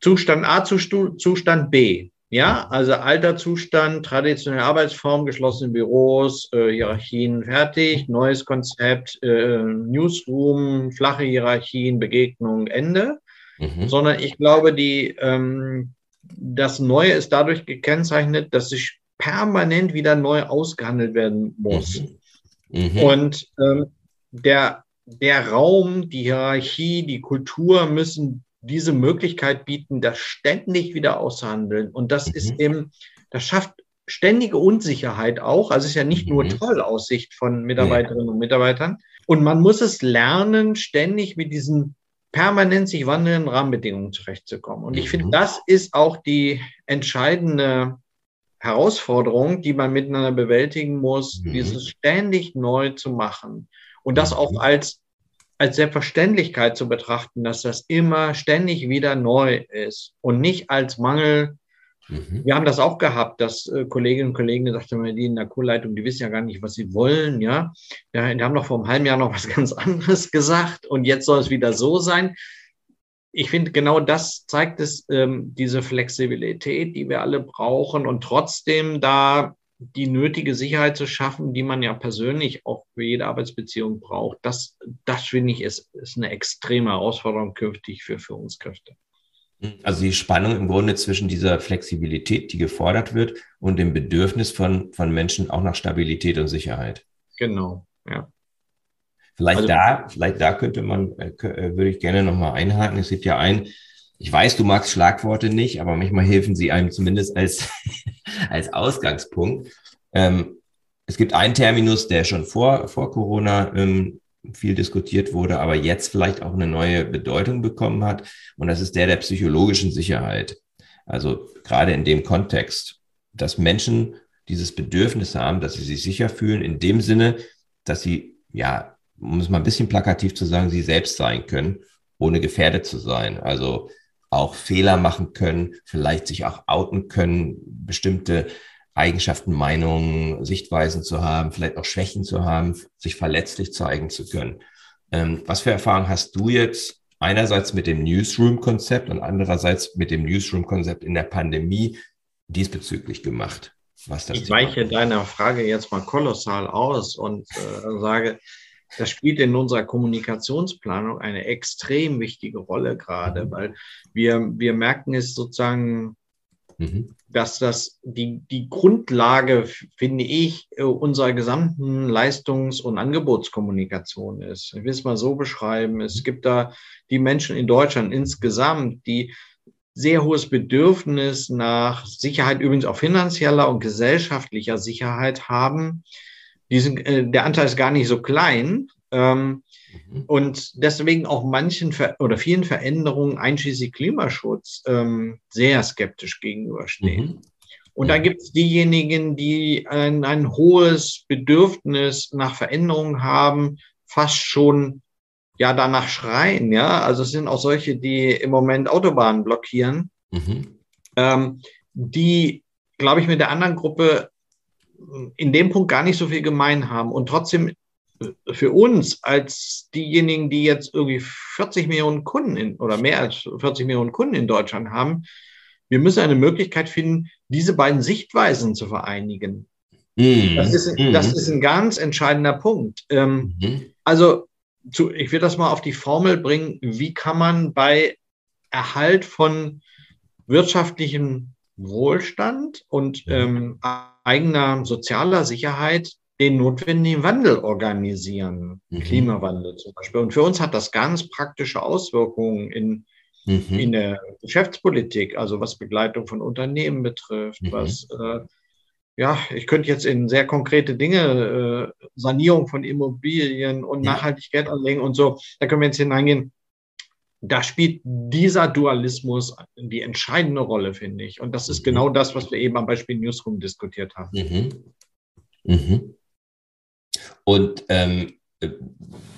Zustand A zu Zustand B. Ja, also alter Zustand, traditionelle Arbeitsform, geschlossene Büros, äh, Hierarchien fertig, neues Konzept, äh, Newsroom, flache Hierarchien, Begegnung, Ende. Mhm. Sondern ich glaube, die, ähm, das Neue ist dadurch gekennzeichnet, dass sich permanent wieder neu ausgehandelt werden muss. Mhm. Mhm. Und ähm, der, der Raum, die Hierarchie, die Kultur müssen diese Möglichkeit bieten, das ständig wieder auszuhandeln. Und das mhm. ist eben, das schafft ständige Unsicherheit auch. Also es ist ja nicht nur mhm. toll aus Sicht von Mitarbeiterinnen und Mitarbeitern. Und man muss es lernen, ständig mit diesen permanent sich wandelnden Rahmenbedingungen zurechtzukommen. Und ich finde, mhm. das ist auch die entscheidende Herausforderung, die man miteinander bewältigen muss, mhm. dieses ständig neu zu machen. Und das auch als als Selbstverständlichkeit zu betrachten, dass das immer ständig wieder neu ist und nicht als Mangel. Mhm. Wir haben das auch gehabt, dass äh, Kolleginnen und Kollegen gesagt haben, die in der Kurleitung, die wissen ja gar nicht, was sie wollen, ja. ja. Die haben noch vor einem halben Jahr noch (laughs) was ganz anderes gesagt und jetzt soll es wieder so sein. Ich finde, genau das zeigt es, ähm, diese Flexibilität, die wir alle brauchen und trotzdem da die nötige Sicherheit zu schaffen, die man ja persönlich auch für jede Arbeitsbeziehung braucht, das, das finde ich, ist, ist eine extreme Herausforderung künftig für Führungskräfte. Also die Spannung im Grunde zwischen dieser Flexibilität, die gefordert wird, und dem Bedürfnis von, von Menschen auch nach Stabilität und Sicherheit. Genau, ja. Vielleicht also, da, vielleicht da könnte man, äh, äh, würde ich gerne nochmal einhaken. Es gibt ja ein, ich weiß, du magst Schlagworte nicht, aber manchmal helfen sie einem zumindest als, (laughs) als Ausgangspunkt. Ähm, es gibt einen Terminus, der schon vor, vor Corona ähm, viel diskutiert wurde, aber jetzt vielleicht auch eine neue Bedeutung bekommen hat. Und das ist der der psychologischen Sicherheit. Also gerade in dem Kontext, dass Menschen dieses Bedürfnis haben, dass sie sich sicher fühlen, in dem Sinne, dass sie, ja, um es mal ein bisschen plakativ zu sagen, sie selbst sein können, ohne gefährdet zu sein. Also auch Fehler machen können, vielleicht sich auch outen können, bestimmte Eigenschaften, Meinungen, Sichtweisen zu haben, vielleicht auch Schwächen zu haben, sich verletzlich zeigen zu können. Ähm, was für Erfahrungen hast du jetzt einerseits mit dem Newsroom-Konzept und andererseits mit dem Newsroom-Konzept in der Pandemie diesbezüglich gemacht? Was das ich weiche deiner Frage jetzt mal kolossal aus und äh, sage, das spielt in unserer Kommunikationsplanung eine extrem wichtige Rolle gerade, mhm. weil wir, wir merken es sozusagen, mhm. dass das die, die Grundlage, finde ich, unserer gesamten Leistungs- und Angebotskommunikation ist. Ich will es mal so beschreiben. Es gibt da die Menschen in Deutschland insgesamt, die sehr hohes Bedürfnis nach Sicherheit, übrigens auch finanzieller und gesellschaftlicher Sicherheit haben diesen, äh, der Anteil ist gar nicht so klein. Ähm. Und deswegen auch manchen Ver oder vielen Veränderungen, einschließlich Klimaschutz, ähm, sehr skeptisch gegenüberstehen. Mhm. Und da gibt es diejenigen, die ein, ein hohes Bedürfnis nach Veränderung haben, fast schon ja danach schreien. Ja, also es sind auch solche, die im Moment Autobahnen blockieren, mhm. ähm, die, glaube ich, mit der anderen Gruppe in dem Punkt gar nicht so viel gemein haben und trotzdem für uns als diejenigen, die jetzt irgendwie 40 Millionen Kunden in, oder mehr als 40 Millionen Kunden in Deutschland haben, wir müssen eine Möglichkeit finden, diese beiden Sichtweisen zu vereinigen. Mhm. Das, ist, das mhm. ist ein ganz entscheidender Punkt. Ähm, mhm. Also, zu, ich will das mal auf die Formel bringen, wie kann man bei Erhalt von wirtschaftlichem Wohlstand und ähm, eigener sozialer Sicherheit den notwendigen Wandel organisieren, mhm. Klimawandel zum Beispiel. Und für uns hat das ganz praktische Auswirkungen in, mhm. in der Geschäftspolitik, also was Begleitung von Unternehmen betrifft, mhm. was, äh, ja, ich könnte jetzt in sehr konkrete Dinge, äh, Sanierung von Immobilien und. Nachhaltigkeit anlegen und so, da können wir jetzt hineingehen. Da spielt dieser Dualismus die entscheidende Rolle, finde ich. Und das ist mhm. genau das, was wir eben am Beispiel Newsroom diskutiert haben. Mhm. Mhm. Und ähm,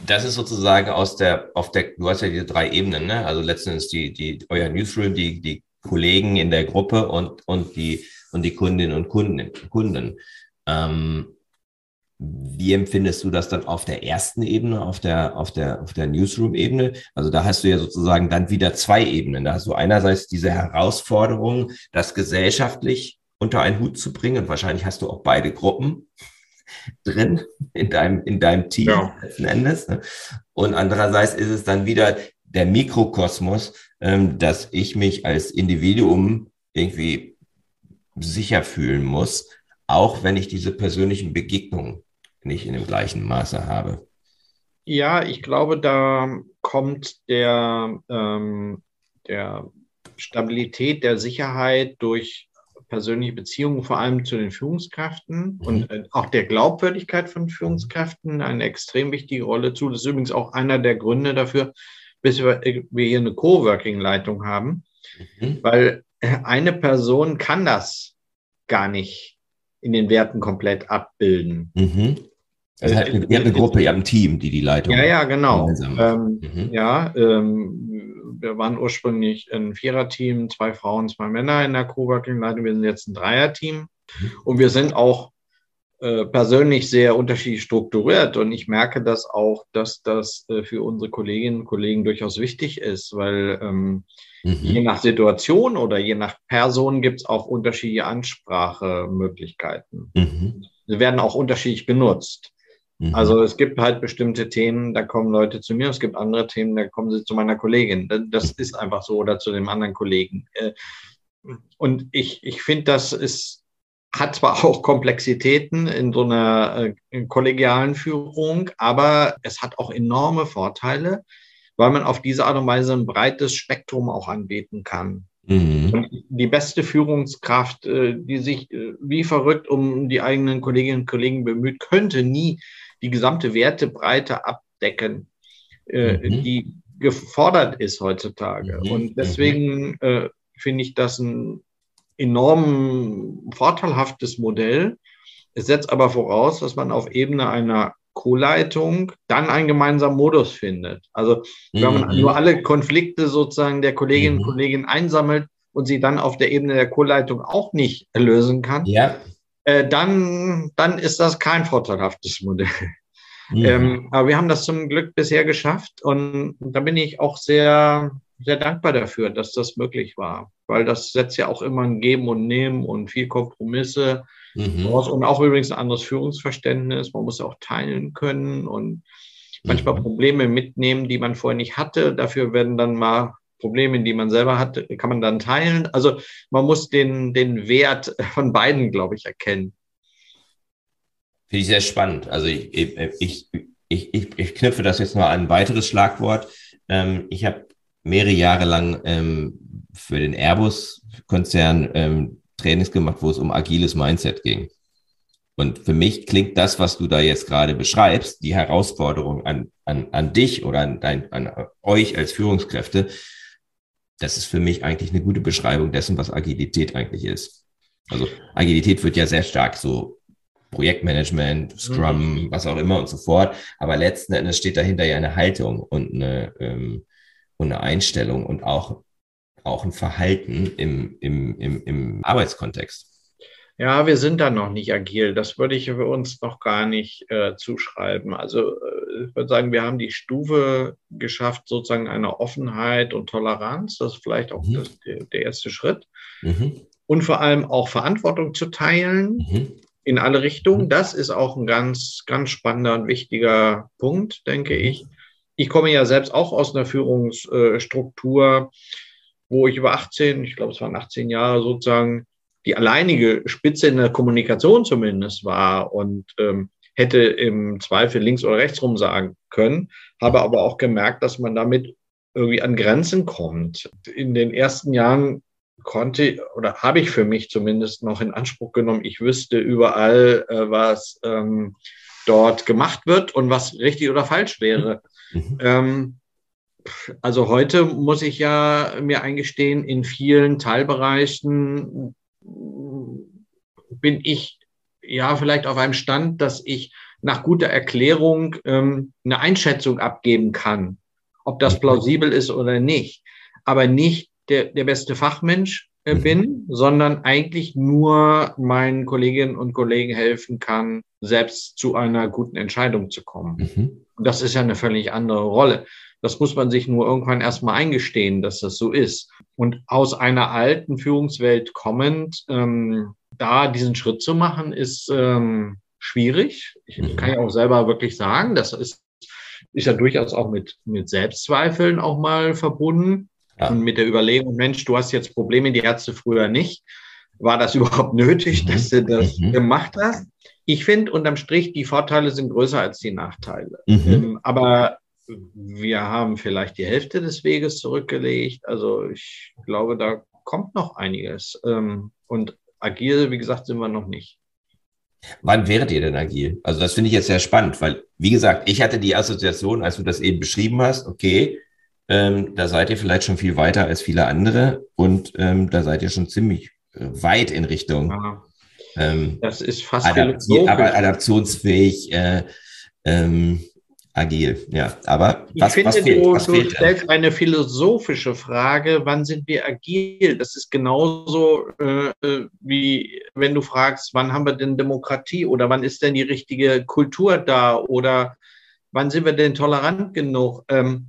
das ist sozusagen aus der, auf der, du hast ja diese drei Ebenen, ne? Also letztendlich die, die, euer Newsroom, die, die Kollegen in der Gruppe und, und die, und die Kundinnen und Kunden, Kunden. Ähm, wie empfindest du das dann auf der ersten Ebene, auf der, auf der, auf der Newsroom-Ebene? Also da hast du ja sozusagen dann wieder zwei Ebenen. Da hast du einerseits diese Herausforderung, das gesellschaftlich unter einen Hut zu bringen. Und wahrscheinlich hast du auch beide Gruppen drin in deinem, in deinem Team ja. letzten Endes. Ne? Und andererseits ist es dann wieder der Mikrokosmos, ähm, dass ich mich als Individuum irgendwie sicher fühlen muss, auch wenn ich diese persönlichen Begegnungen nicht in dem gleichen Maße habe. Ja, ich glaube, da kommt der, ähm, der Stabilität, der Sicherheit durch persönliche Beziehungen, vor allem zu den Führungskräften mhm. und äh, auch der Glaubwürdigkeit von Führungskräften eine extrem wichtige Rolle zu. Das ist übrigens auch einer der Gründe dafür, bis wir, äh, wir hier eine Coworking-Leitung haben, mhm. weil äh, eine Person kann das gar nicht in den Werten komplett abbilden. Mhm. Also ihr habt eine Gruppe, ihr habt ein Team, die die Leitung. Ja, ja, genau. Ähm, mhm. Ja, ähm, wir waren ursprünglich ein Viererteam, zwei Frauen, zwei Männer in der Coworking-Leitung. Wir sind jetzt ein Dreierteam mhm. und wir sind auch äh, persönlich sehr unterschiedlich strukturiert und ich merke das auch, dass das äh, für unsere Kolleginnen und Kollegen durchaus wichtig ist, weil ähm, mhm. je nach Situation oder je nach Person gibt es auch unterschiedliche Ansprachemöglichkeiten. Mhm. Sie werden auch unterschiedlich genutzt. Mhm. Also es gibt halt bestimmte Themen, da kommen Leute zu mir, es gibt andere Themen, da kommen sie zu meiner Kollegin. Das ist einfach so oder zu dem anderen Kollegen. Äh, und ich, ich finde, das ist, hat zwar (laughs) auch Komplexitäten in so einer äh, kollegialen Führung, aber es hat auch enorme Vorteile, weil man auf diese Art und Weise ein breites Spektrum auch anbieten kann. Mhm. die beste Führungskraft, äh, die sich wie verrückt um die eigenen Kolleginnen und Kollegen bemüht, könnte nie die gesamte Wertebreite abdecken, äh, mhm. die gefordert ist heutzutage. Mhm. Und deswegen äh, finde ich das ein enorm vorteilhaftes Modell. Es setzt aber voraus, dass man auf Ebene einer Co-Leitung dann einen gemeinsamen Modus findet. Also wenn man mhm. nur alle Konflikte sozusagen der Kolleginnen und mhm. Kollegen einsammelt und sie dann auf der Ebene der Co-Leitung auch nicht lösen kann, ja äh, dann, dann ist das kein vorteilhaftes Modell. Mhm. Ähm, aber wir haben das zum Glück bisher geschafft und da bin ich auch sehr, sehr dankbar dafür, dass das möglich war, weil das setzt ja auch immer ein Geben und Nehmen und viel Kompromisse mhm. und auch übrigens ein anderes Führungsverständnis. Man muss auch teilen können und manchmal mhm. Probleme mitnehmen, die man vorher nicht hatte. Dafür werden dann mal Probleme, die man selber hat, kann man dann teilen. Also man muss den, den Wert von beiden, glaube ich, erkennen. Finde ich sehr spannend. Also ich, ich, ich, ich, ich knüpfe das jetzt noch an ein weiteres Schlagwort. Ähm, ich habe mehrere Jahre lang ähm, für den Airbus-Konzern ähm, Trainings gemacht, wo es um agiles Mindset ging. Und für mich klingt das, was du da jetzt gerade beschreibst, die Herausforderung an, an, an dich oder an, dein, an euch als Führungskräfte, das ist für mich eigentlich eine gute Beschreibung dessen, was Agilität eigentlich ist. Also Agilität wird ja sehr stark so Projektmanagement, Scrum, mhm. was auch immer und so fort. Aber letzten Endes steht dahinter ja eine Haltung und eine, ähm, und eine Einstellung und auch, auch ein Verhalten im, im, im, im Arbeitskontext. Ja, wir sind da noch nicht agil. Das würde ich für uns noch gar nicht äh, zuschreiben. Also äh, ich würde sagen, wir haben die Stufe geschafft, sozusagen einer Offenheit und Toleranz. Das ist vielleicht auch mhm. das, der, der, erste Schritt. Mhm. Und vor allem auch Verantwortung zu teilen mhm. in alle Richtungen. Mhm. Das ist auch ein ganz, ganz spannender und wichtiger Punkt, denke mhm. ich. Ich komme ja selbst auch aus einer Führungsstruktur, wo ich über 18, ich glaube, es waren 18 Jahre sozusagen die alleinige Spitze in der Kommunikation zumindest war und ähm, hätte im Zweifel links oder rechts rum sagen können, habe aber auch gemerkt, dass man damit irgendwie an Grenzen kommt. In den ersten Jahren konnte oder habe ich für mich zumindest noch in Anspruch genommen, ich wüsste überall, äh, was ähm, dort gemacht wird und was richtig oder falsch wäre. Mhm. Ähm, also heute muss ich ja mir eingestehen, in vielen Teilbereichen bin ich ja vielleicht auf einem Stand, dass ich nach guter Erklärung ähm, eine Einschätzung abgeben kann, ob das plausibel ist oder nicht, aber nicht der, der beste Fachmensch äh, mhm. bin, sondern eigentlich nur meinen Kolleginnen und Kollegen helfen kann, selbst zu einer guten Entscheidung zu kommen. Mhm. Und das ist ja eine völlig andere Rolle. Das muss man sich nur irgendwann erstmal eingestehen, dass das so ist. Und aus einer alten Führungswelt kommend, ähm, da diesen Schritt zu machen, ist ähm, schwierig. Ich mhm. kann ja auch selber wirklich sagen, das ist, ist ja durchaus auch mit, mit Selbstzweifeln auch mal verbunden. Ja. Und mit der Überlegung, Mensch, du hast jetzt Probleme, die Ärzte früher nicht. War das (laughs) überhaupt nötig, mhm. dass du das mhm. gemacht hast? Ich finde unterm Strich, die Vorteile sind größer als die Nachteile. Mhm. Ähm, aber wir haben vielleicht die Hälfte des Weges zurückgelegt. Also ich glaube, da kommt noch einiges. Ähm, und agil, wie gesagt, sind wir noch nicht. Wann wäret ihr denn agil? Also das finde ich jetzt sehr spannend, weil, wie gesagt, ich hatte die Assoziation, als du das eben beschrieben hast, okay, ähm, da seid ihr vielleicht schon viel weiter als viele andere und ähm, da seid ihr schon ziemlich äh, weit in Richtung. Ähm, das ist fast adapti aber adaptionsfähig. Äh, ähm, agil, ja. Aber was, ich finde, was fehlt? du, was du stellst eine philosophische Frage, wann sind wir agil? Das ist genauso äh, äh, wie wenn du fragst, wann haben wir denn Demokratie oder wann ist denn die richtige Kultur da oder wann sind wir denn tolerant genug? Ähm,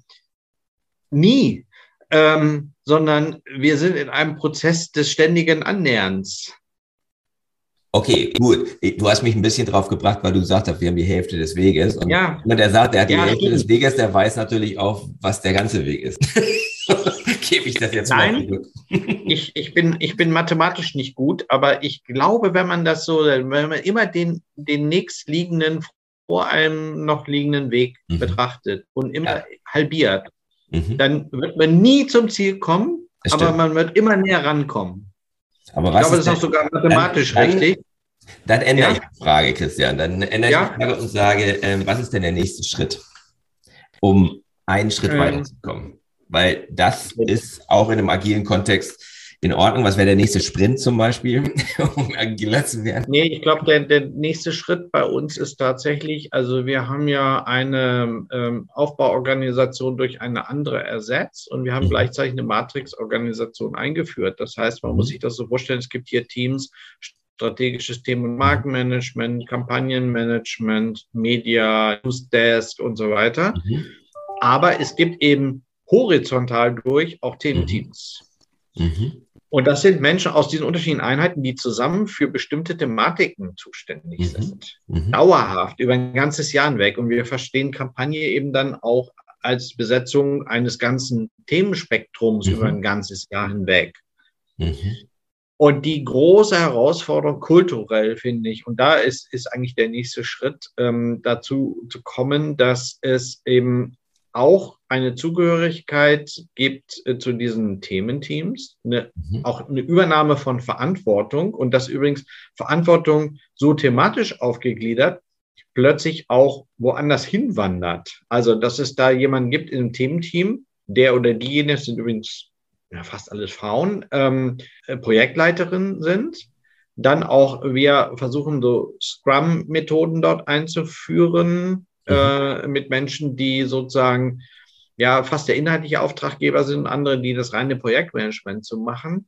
nie, ähm, sondern wir sind in einem Prozess des ständigen Annäherns. Okay, gut. Du hast mich ein bisschen drauf gebracht, weil du gesagt hast, wir haben die Hälfte des Weges. Und ja. wenn der sagt, er hat die ja, Hälfte stimmt. des Weges, der weiß natürlich auch, was der ganze Weg ist. (laughs) Gebe ich das jetzt Nein, mal. (laughs) ich, ich, bin, ich bin mathematisch nicht gut, aber ich glaube, wenn man das so, wenn man immer den, den nächstliegenden, vor einem noch liegenden Weg mhm. betrachtet und immer ja. halbiert, mhm. dann wird man nie zum Ziel kommen, aber man wird immer näher rankommen. Aber was ich glaube, das ist auch sogar mathematisch dann, richtig. Dann ändere ja? ich die Frage, Christian. Dann ändere ja? ich die Frage und sage, ähm, was ist denn der nächste Schritt, um einen Schritt ähm, weiterzukommen? Weil das ist auch in einem agilen Kontext in Ordnung? Was wäre der nächste Sprint zum Beispiel, (laughs) um agiler zu werden? Nee, ich glaube, der, der nächste Schritt bei uns ist tatsächlich, also wir haben ja eine ähm, Aufbauorganisation durch eine andere ersetzt und wir haben mhm. gleichzeitig eine Matrix-Organisation eingeführt. Das heißt, man mhm. muss sich das so vorstellen, es gibt hier Teams, strategisches Themen- und Markenmanagement, Kampagnenmanagement, Media, Newsdesk und so weiter. Mhm. Aber es gibt eben horizontal durch auch Thementeams. Mhm. Und das sind Menschen aus diesen unterschiedlichen Einheiten, die zusammen für bestimmte Thematiken zuständig mhm. sind. Mhm. Dauerhaft, über ein ganzes Jahr hinweg. Und wir verstehen Kampagne eben dann auch als Besetzung eines ganzen Themenspektrums mhm. über ein ganzes Jahr hinweg. Mhm. Und die große Herausforderung kulturell finde ich, und da ist, ist eigentlich der nächste Schritt, ähm, dazu zu kommen, dass es eben auch eine Zugehörigkeit gibt äh, zu diesen Thementeams, eine, mhm. auch eine Übernahme von Verantwortung und dass übrigens Verantwortung so thematisch aufgegliedert plötzlich auch woanders hinwandert. Also, dass es da jemanden gibt in einem Thementeam, der oder diejenige sind übrigens ja, fast alles Frauen, ähm, äh, Projektleiterinnen sind. Dann auch, wir versuchen so Scrum-Methoden dort einzuführen. Äh, mit Menschen, die sozusagen ja fast der inhaltliche Auftraggeber sind, andere, die das reine Projektmanagement zu machen.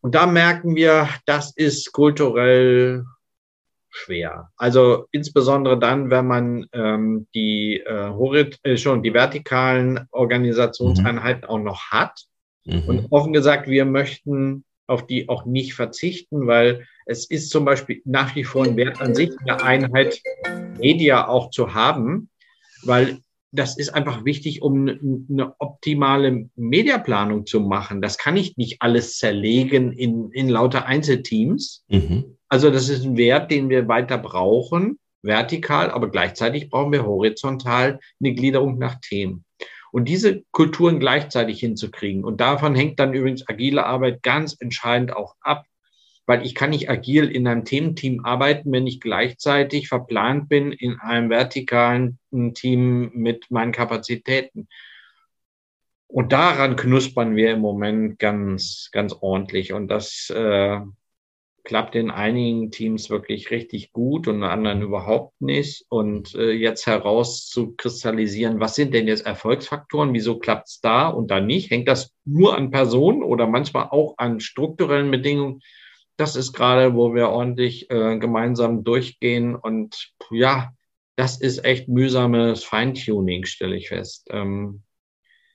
Und da merken wir, das ist kulturell schwer. Also insbesondere dann, wenn man ähm, die, äh, äh, schon die vertikalen Organisationseinheiten mhm. auch noch hat. Mhm. Und offen gesagt, wir möchten auf die auch nicht verzichten, weil es ist zum Beispiel nach wie vor ein Wert an sich, eine Einheit Media auch zu haben, weil das ist einfach wichtig, um eine optimale Mediaplanung zu machen. Das kann ich nicht alles zerlegen in, in lauter Einzelteams. Mhm. Also das ist ein Wert, den wir weiter brauchen, vertikal, aber gleichzeitig brauchen wir horizontal eine Gliederung nach Themen. Und diese Kulturen gleichzeitig hinzukriegen. Und davon hängt dann übrigens agile Arbeit ganz entscheidend auch ab, weil ich kann nicht agil in einem Thementeam arbeiten, wenn ich gleichzeitig verplant bin in einem vertikalen Team mit meinen Kapazitäten. Und daran knuspern wir im Moment ganz, ganz ordentlich. Und das äh, klappt in einigen Teams wirklich richtig gut und in anderen überhaupt nicht. Und äh, jetzt herauszukristallisieren, was sind denn jetzt Erfolgsfaktoren, wieso klappt es da und da nicht? Hängt das nur an Personen oder manchmal auch an strukturellen Bedingungen? Das ist gerade, wo wir ordentlich äh, gemeinsam durchgehen. Und ja, das ist echt mühsames Feintuning, stelle ich fest. Ähm,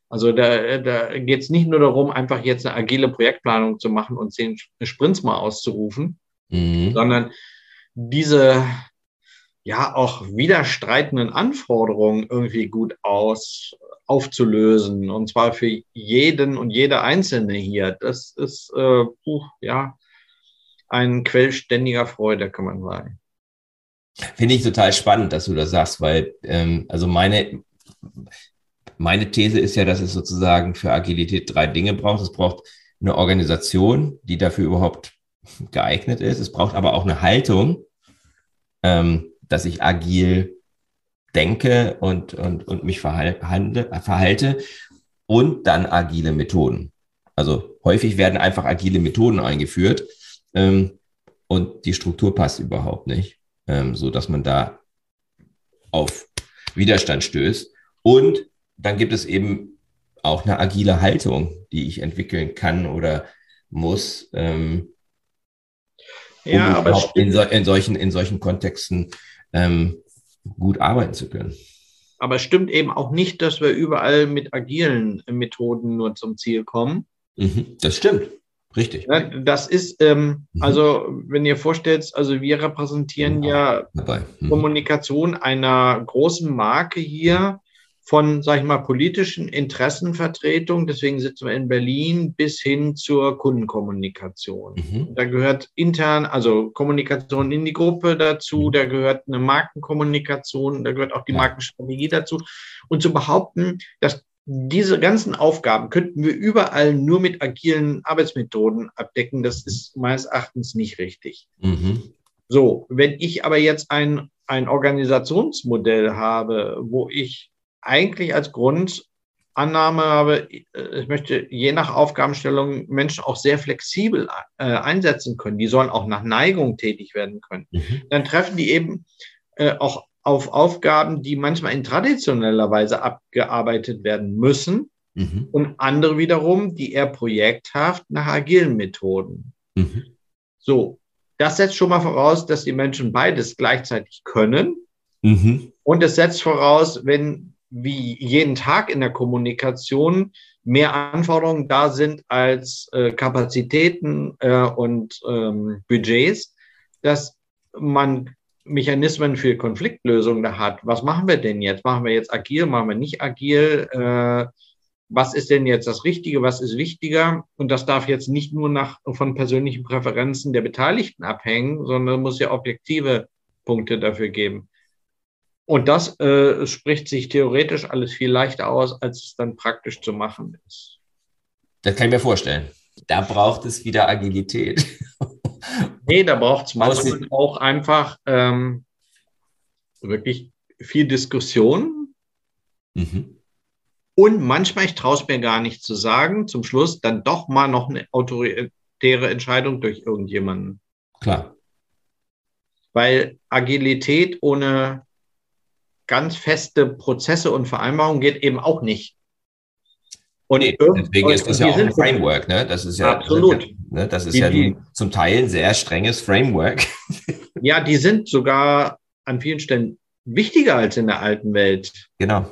also da, da geht es nicht nur darum, einfach jetzt eine agile Projektplanung zu machen und zehn Sprints mal auszurufen, mhm. sondern diese ja auch widerstreitenden Anforderungen irgendwie gut aus aufzulösen und zwar für jeden und jede Einzelne hier. Das ist äh, puh, ja ein Quell ständiger Freude, kann man sagen. Finde ich total spannend, dass du das sagst, weil ähm, also meine, meine These ist ja, dass es sozusagen für Agilität drei Dinge braucht. Es braucht eine Organisation, die dafür überhaupt geeignet ist. Es braucht aber auch eine Haltung, ähm, dass ich agil denke und, und, und mich verhalte, verhalte und dann agile Methoden. Also häufig werden einfach agile Methoden eingeführt ähm, und die Struktur passt überhaupt nicht, ähm, so dass man da auf Widerstand stößt. Und dann gibt es eben auch eine agile Haltung, die ich entwickeln kann oder muss, ähm, um ja, in, so, in, solchen, in solchen Kontexten ähm, gut arbeiten zu können. Aber es stimmt eben auch nicht, dass wir überall mit agilen Methoden nur zum Ziel kommen. Mhm, das stimmt. Richtig. Das ist, ähm, mhm. also wenn ihr vorstellt, also wir repräsentieren ja, ja mhm. Kommunikation einer großen Marke hier von, sag ich mal, politischen Interessenvertretung, deswegen sitzen wir in Berlin, bis hin zur Kundenkommunikation. Mhm. Da gehört intern, also Kommunikation in die Gruppe dazu, mhm. da gehört eine Markenkommunikation, da gehört auch die Markenstrategie dazu. Und zu behaupten, dass diese ganzen Aufgaben könnten wir überall nur mit agilen Arbeitsmethoden abdecken. Das ist meines Erachtens nicht richtig. Mhm. So, wenn ich aber jetzt ein, ein Organisationsmodell habe, wo ich eigentlich als Grundannahme habe, äh, ich möchte je nach Aufgabenstellung Menschen auch sehr flexibel äh, einsetzen können. Die sollen auch nach Neigung tätig werden können. Mhm. Dann treffen die eben äh, auch auf Aufgaben, die manchmal in traditioneller Weise abgearbeitet werden müssen mhm. und andere wiederum, die eher projekthaft nach agilen Methoden. Mhm. So, das setzt schon mal voraus, dass die Menschen beides gleichzeitig können. Mhm. Und es setzt voraus, wenn wie jeden Tag in der Kommunikation mehr Anforderungen da sind als äh, Kapazitäten äh, und ähm, Budgets, dass man Mechanismen für Konfliktlösung da hat. Was machen wir denn jetzt? Machen wir jetzt agil, machen wir nicht agil? Äh, was ist denn jetzt das Richtige, was ist wichtiger? Und das darf jetzt nicht nur nach, von persönlichen Präferenzen der Beteiligten abhängen, sondern muss ja objektive Punkte dafür geben. Und das äh, spricht sich theoretisch alles viel leichter aus, als es dann praktisch zu machen ist. Das kann ich mir vorstellen. Da braucht es wieder Agilität. (laughs) Nee, da braucht es manchmal auch einfach ähm, wirklich viel Diskussion. Mhm. Und manchmal, ich traue es mir gar nicht zu sagen, zum Schluss dann doch mal noch eine autoritäre Entscheidung durch irgendjemanden. Klar. Weil Agilität ohne ganz feste Prozesse und Vereinbarungen geht eben auch nicht. Und nee, deswegen ist das ja auch ein Framework, ne? Das ist ja, absolut. Das ist ja Ne, das ist die, ja die, zum Teil ein sehr strenges Framework. (laughs) Ja, die sind sogar an vielen Stellen wichtiger als in der alten Welt. Genau.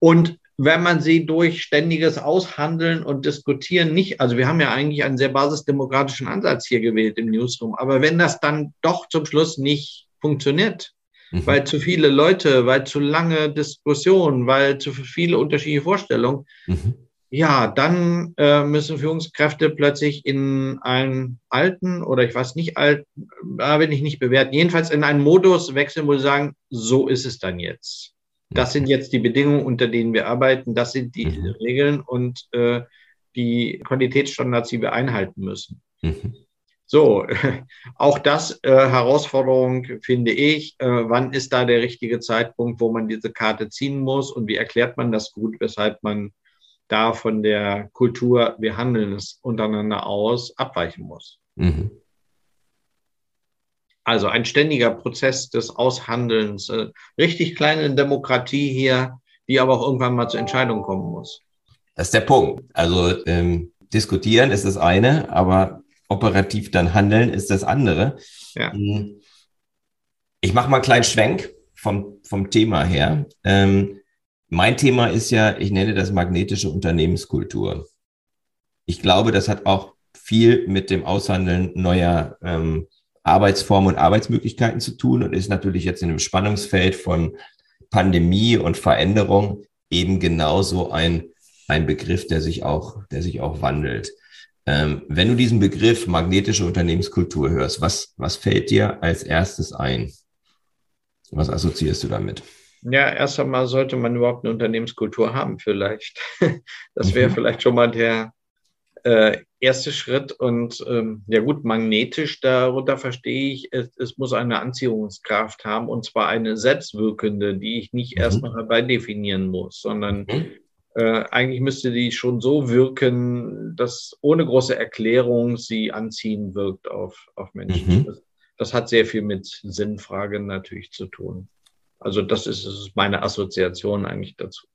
Und wenn man sie durch ständiges Aushandeln und Diskutieren nicht, also wir haben ja eigentlich einen sehr basisdemokratischen Ansatz hier gewählt im Newsroom, aber wenn das dann doch zum Schluss nicht funktioniert, mhm. weil zu viele Leute, weil zu lange Diskussionen, weil zu viele unterschiedliche Vorstellungen, mhm. Ja, dann äh, müssen Führungskräfte plötzlich in einen alten oder ich weiß nicht alt, da bin ich nicht bewerten, jedenfalls in einen Modus wechseln, wo sie sagen, so ist es dann jetzt. Das sind jetzt die Bedingungen, unter denen wir arbeiten. Das sind die mhm. Regeln und äh, die Qualitätsstandards, die wir einhalten müssen. Mhm. So, (laughs) auch das äh, Herausforderung finde ich. Äh, wann ist da der richtige Zeitpunkt, wo man diese Karte ziehen muss und wie erklärt man das gut, weshalb man da von der Kultur, wir handeln es untereinander aus, abweichen muss. Mhm. Also ein ständiger Prozess des Aushandelns, äh, richtig kleine Demokratie hier, die aber auch irgendwann mal zur Entscheidung kommen muss. Das ist der Punkt. Also ähm, diskutieren ist das eine, aber operativ dann handeln ist das andere. Ja. Hm. Ich mache mal einen kleinen Schwenk vom, vom Thema her. Ähm, mein Thema ist ja, ich nenne das magnetische Unternehmenskultur. Ich glaube, das hat auch viel mit dem Aushandeln neuer ähm, Arbeitsformen und Arbeitsmöglichkeiten zu tun und ist natürlich jetzt in dem Spannungsfeld von Pandemie und Veränderung eben genauso ein, ein Begriff, der sich auch, der sich auch wandelt. Ähm, wenn du diesen Begriff magnetische Unternehmenskultur hörst, was, was fällt dir als erstes ein? Was assoziierst du damit? Ja, erst einmal sollte man überhaupt eine Unternehmenskultur haben, vielleicht. (laughs) Das wäre mhm. vielleicht schon mal der, äh, erste Schritt. Und ähm, ja gut, magnetisch, darunter verstehe ich, es, es, muss eine Anziehungskraft haben und zwar eine selbstwirkende, die ich nicht mhm. erst noch dabei definieren muss, sondern mhm. äh, eigentlich müsste die schon so wirken, dass ohne große Erklärung sie anziehen wirkt auf, auf Menschen. Mhm. Das, das hat sehr viel mit Sinnfragen natürlich zu tun. Also das ist, das ist meine Assoziation eigentlich dazu.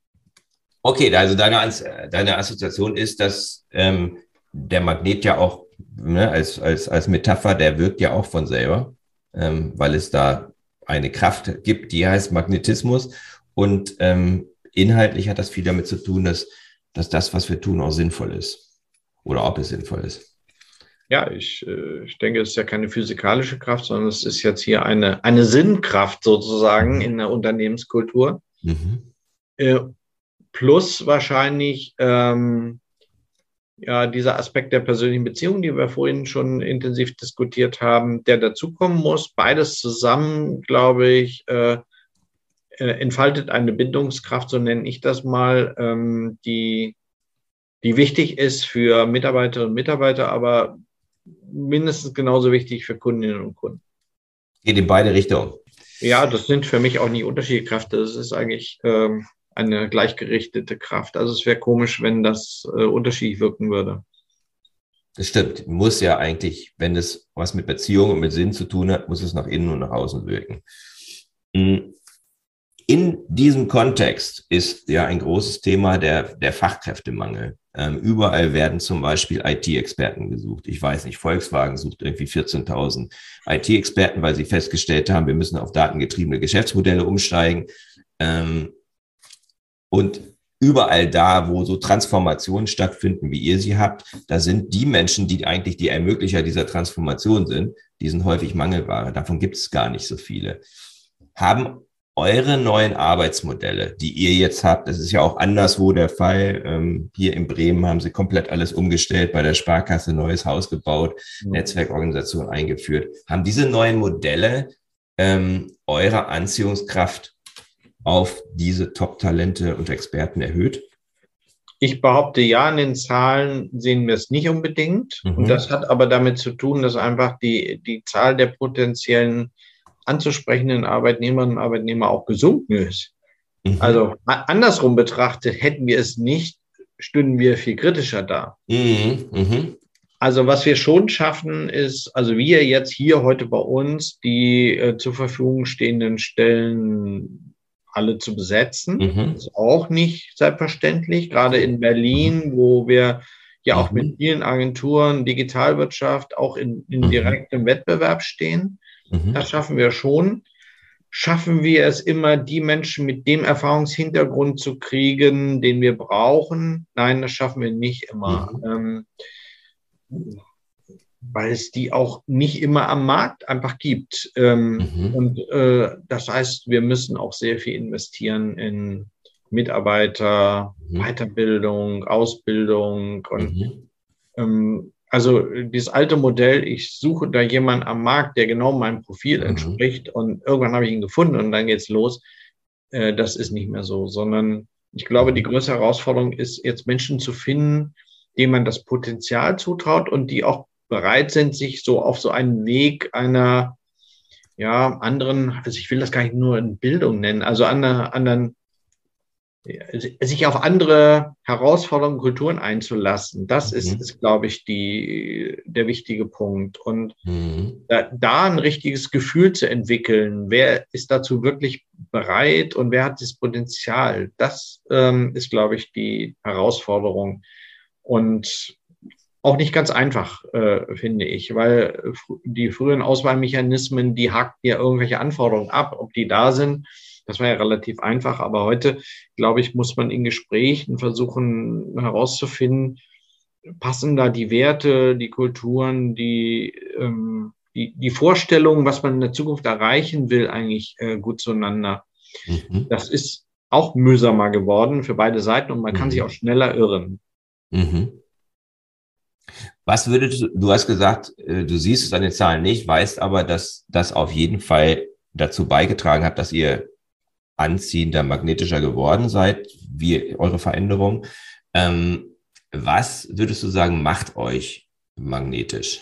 Okay, also deine, deine Assoziation ist, dass ähm, der Magnet ja auch ne, als, als, als Metapher, der wirkt ja auch von selber, ähm, weil es da eine Kraft gibt, die heißt Magnetismus. Und ähm, inhaltlich hat das viel damit zu tun, dass, dass das, was wir tun, auch sinnvoll ist. Oder ob es sinnvoll ist. Ja, ich, äh, ich denke, es ist ja keine physikalische Kraft, sondern es ist jetzt hier eine, eine Sinnkraft sozusagen mhm. in der Unternehmenskultur. Mhm. Äh, plus wahrscheinlich ähm, ja dieser Aspekt der persönlichen Beziehung, die wir vorhin schon intensiv diskutiert haben, der dazukommen muss. Beides zusammen, glaube ich, äh, äh, entfaltet eine Bindungskraft, so nenne ich das mal, ähm, die, die wichtig ist für Mitarbeiterinnen und Mitarbeiter, aber mindestens genauso wichtig für Kundinnen und Kunden. Geht in beide Richtungen. Ja, das sind für mich auch nicht unterschiedliche Kräfte. Das ist eigentlich ähm, eine gleichgerichtete Kraft. Also es wäre komisch, wenn das äh, unterschiedlich wirken würde. Das stimmt. Muss ja eigentlich, wenn es was mit Beziehung und mit Sinn zu tun hat, muss es nach innen und nach außen wirken. Hm. In diesem Kontext ist ja ein großes Thema der, der Fachkräftemangel. Ähm, überall werden zum Beispiel IT-Experten gesucht. Ich weiß nicht, Volkswagen sucht irgendwie 14.000 IT-Experten, weil sie festgestellt haben, wir müssen auf datengetriebene Geschäftsmodelle umsteigen. Ähm, und überall da, wo so Transformationen stattfinden, wie ihr sie habt, da sind die Menschen, die eigentlich die Ermöglicher dieser Transformation sind, die sind häufig Mangelware. Davon gibt es gar nicht so viele. Haben eure neuen Arbeitsmodelle, die ihr jetzt habt, das ist ja auch anderswo der Fall. Ähm, hier in Bremen haben sie komplett alles umgestellt, bei der Sparkasse neues Haus gebaut, mhm. Netzwerkorganisation eingeführt. Haben diese neuen Modelle ähm, eure Anziehungskraft auf diese Top-Talente und Experten erhöht? Ich behaupte ja, in den Zahlen sehen wir es nicht unbedingt. Mhm. Und das hat aber damit zu tun, dass einfach die, die Zahl der potenziellen anzusprechenden Arbeitnehmerinnen und Arbeitnehmer auch gesunken ist. Mhm. Also andersrum betrachtet, hätten wir es nicht, stünden wir viel kritischer da. Mhm. Mhm. Also was wir schon schaffen ist, also wir jetzt hier heute bei uns die äh, zur Verfügung stehenden Stellen alle zu besetzen. Mhm. ist auch nicht selbstverständlich, gerade in Berlin, wo wir ja auch mhm. mit vielen Agenturen, Digitalwirtschaft, auch in, in mhm. direktem Wettbewerb stehen. Mhm. Das schaffen wir schon. Schaffen wir es immer, die Menschen mit dem Erfahrungshintergrund zu kriegen, den wir brauchen? Nein, das schaffen wir nicht immer. Mhm. Ähm, weil es die auch nicht immer am Markt einfach gibt. Ähm, mhm. Und äh, das heißt, wir müssen auch sehr viel investieren in Mitarbeiter, mhm. Weiterbildung, Ausbildung und mhm. ähm, also dieses alte Modell, ich suche da jemanden am Markt, der genau meinem Profil mhm. entspricht und irgendwann habe ich ihn gefunden und dann geht's los. Äh, das ist nicht mehr so, sondern ich glaube, die größte Herausforderung ist jetzt Menschen zu finden, denen man das Potenzial zutraut und die auch bereit sind, sich so auf so einen Weg einer ja, anderen, also ich will das gar nicht nur in Bildung nennen, also einer anderen sich auf andere Herausforderungen, Kulturen einzulassen. Das mhm. ist, ist, glaube ich, die, der wichtige Punkt. Und mhm. da, da, ein richtiges Gefühl zu entwickeln, wer ist dazu wirklich bereit und wer hat das Potenzial, das ähm, ist, glaube ich, die Herausforderung. Und auch nicht ganz einfach, äh, finde ich, weil die früheren Auswahlmechanismen, die haken ja irgendwelche Anforderungen ab, ob die da sind das war ja relativ einfach, aber heute, glaube ich, muss man in Gesprächen versuchen herauszufinden, passen da die Werte, die Kulturen, die, ähm, die, die Vorstellungen, was man in der Zukunft erreichen will, eigentlich äh, gut zueinander. Mhm. Das ist auch mühsamer geworden für beide Seiten und man kann sich mhm. auch schneller irren. Mhm. Was würdest du, du hast gesagt, äh, du siehst es an den Zahlen nicht, weißt aber, dass das auf jeden Fall dazu beigetragen hat, dass ihr anziehender, magnetischer geworden seid, wie eure Veränderung. Ähm, was würdest du sagen, macht euch magnetisch?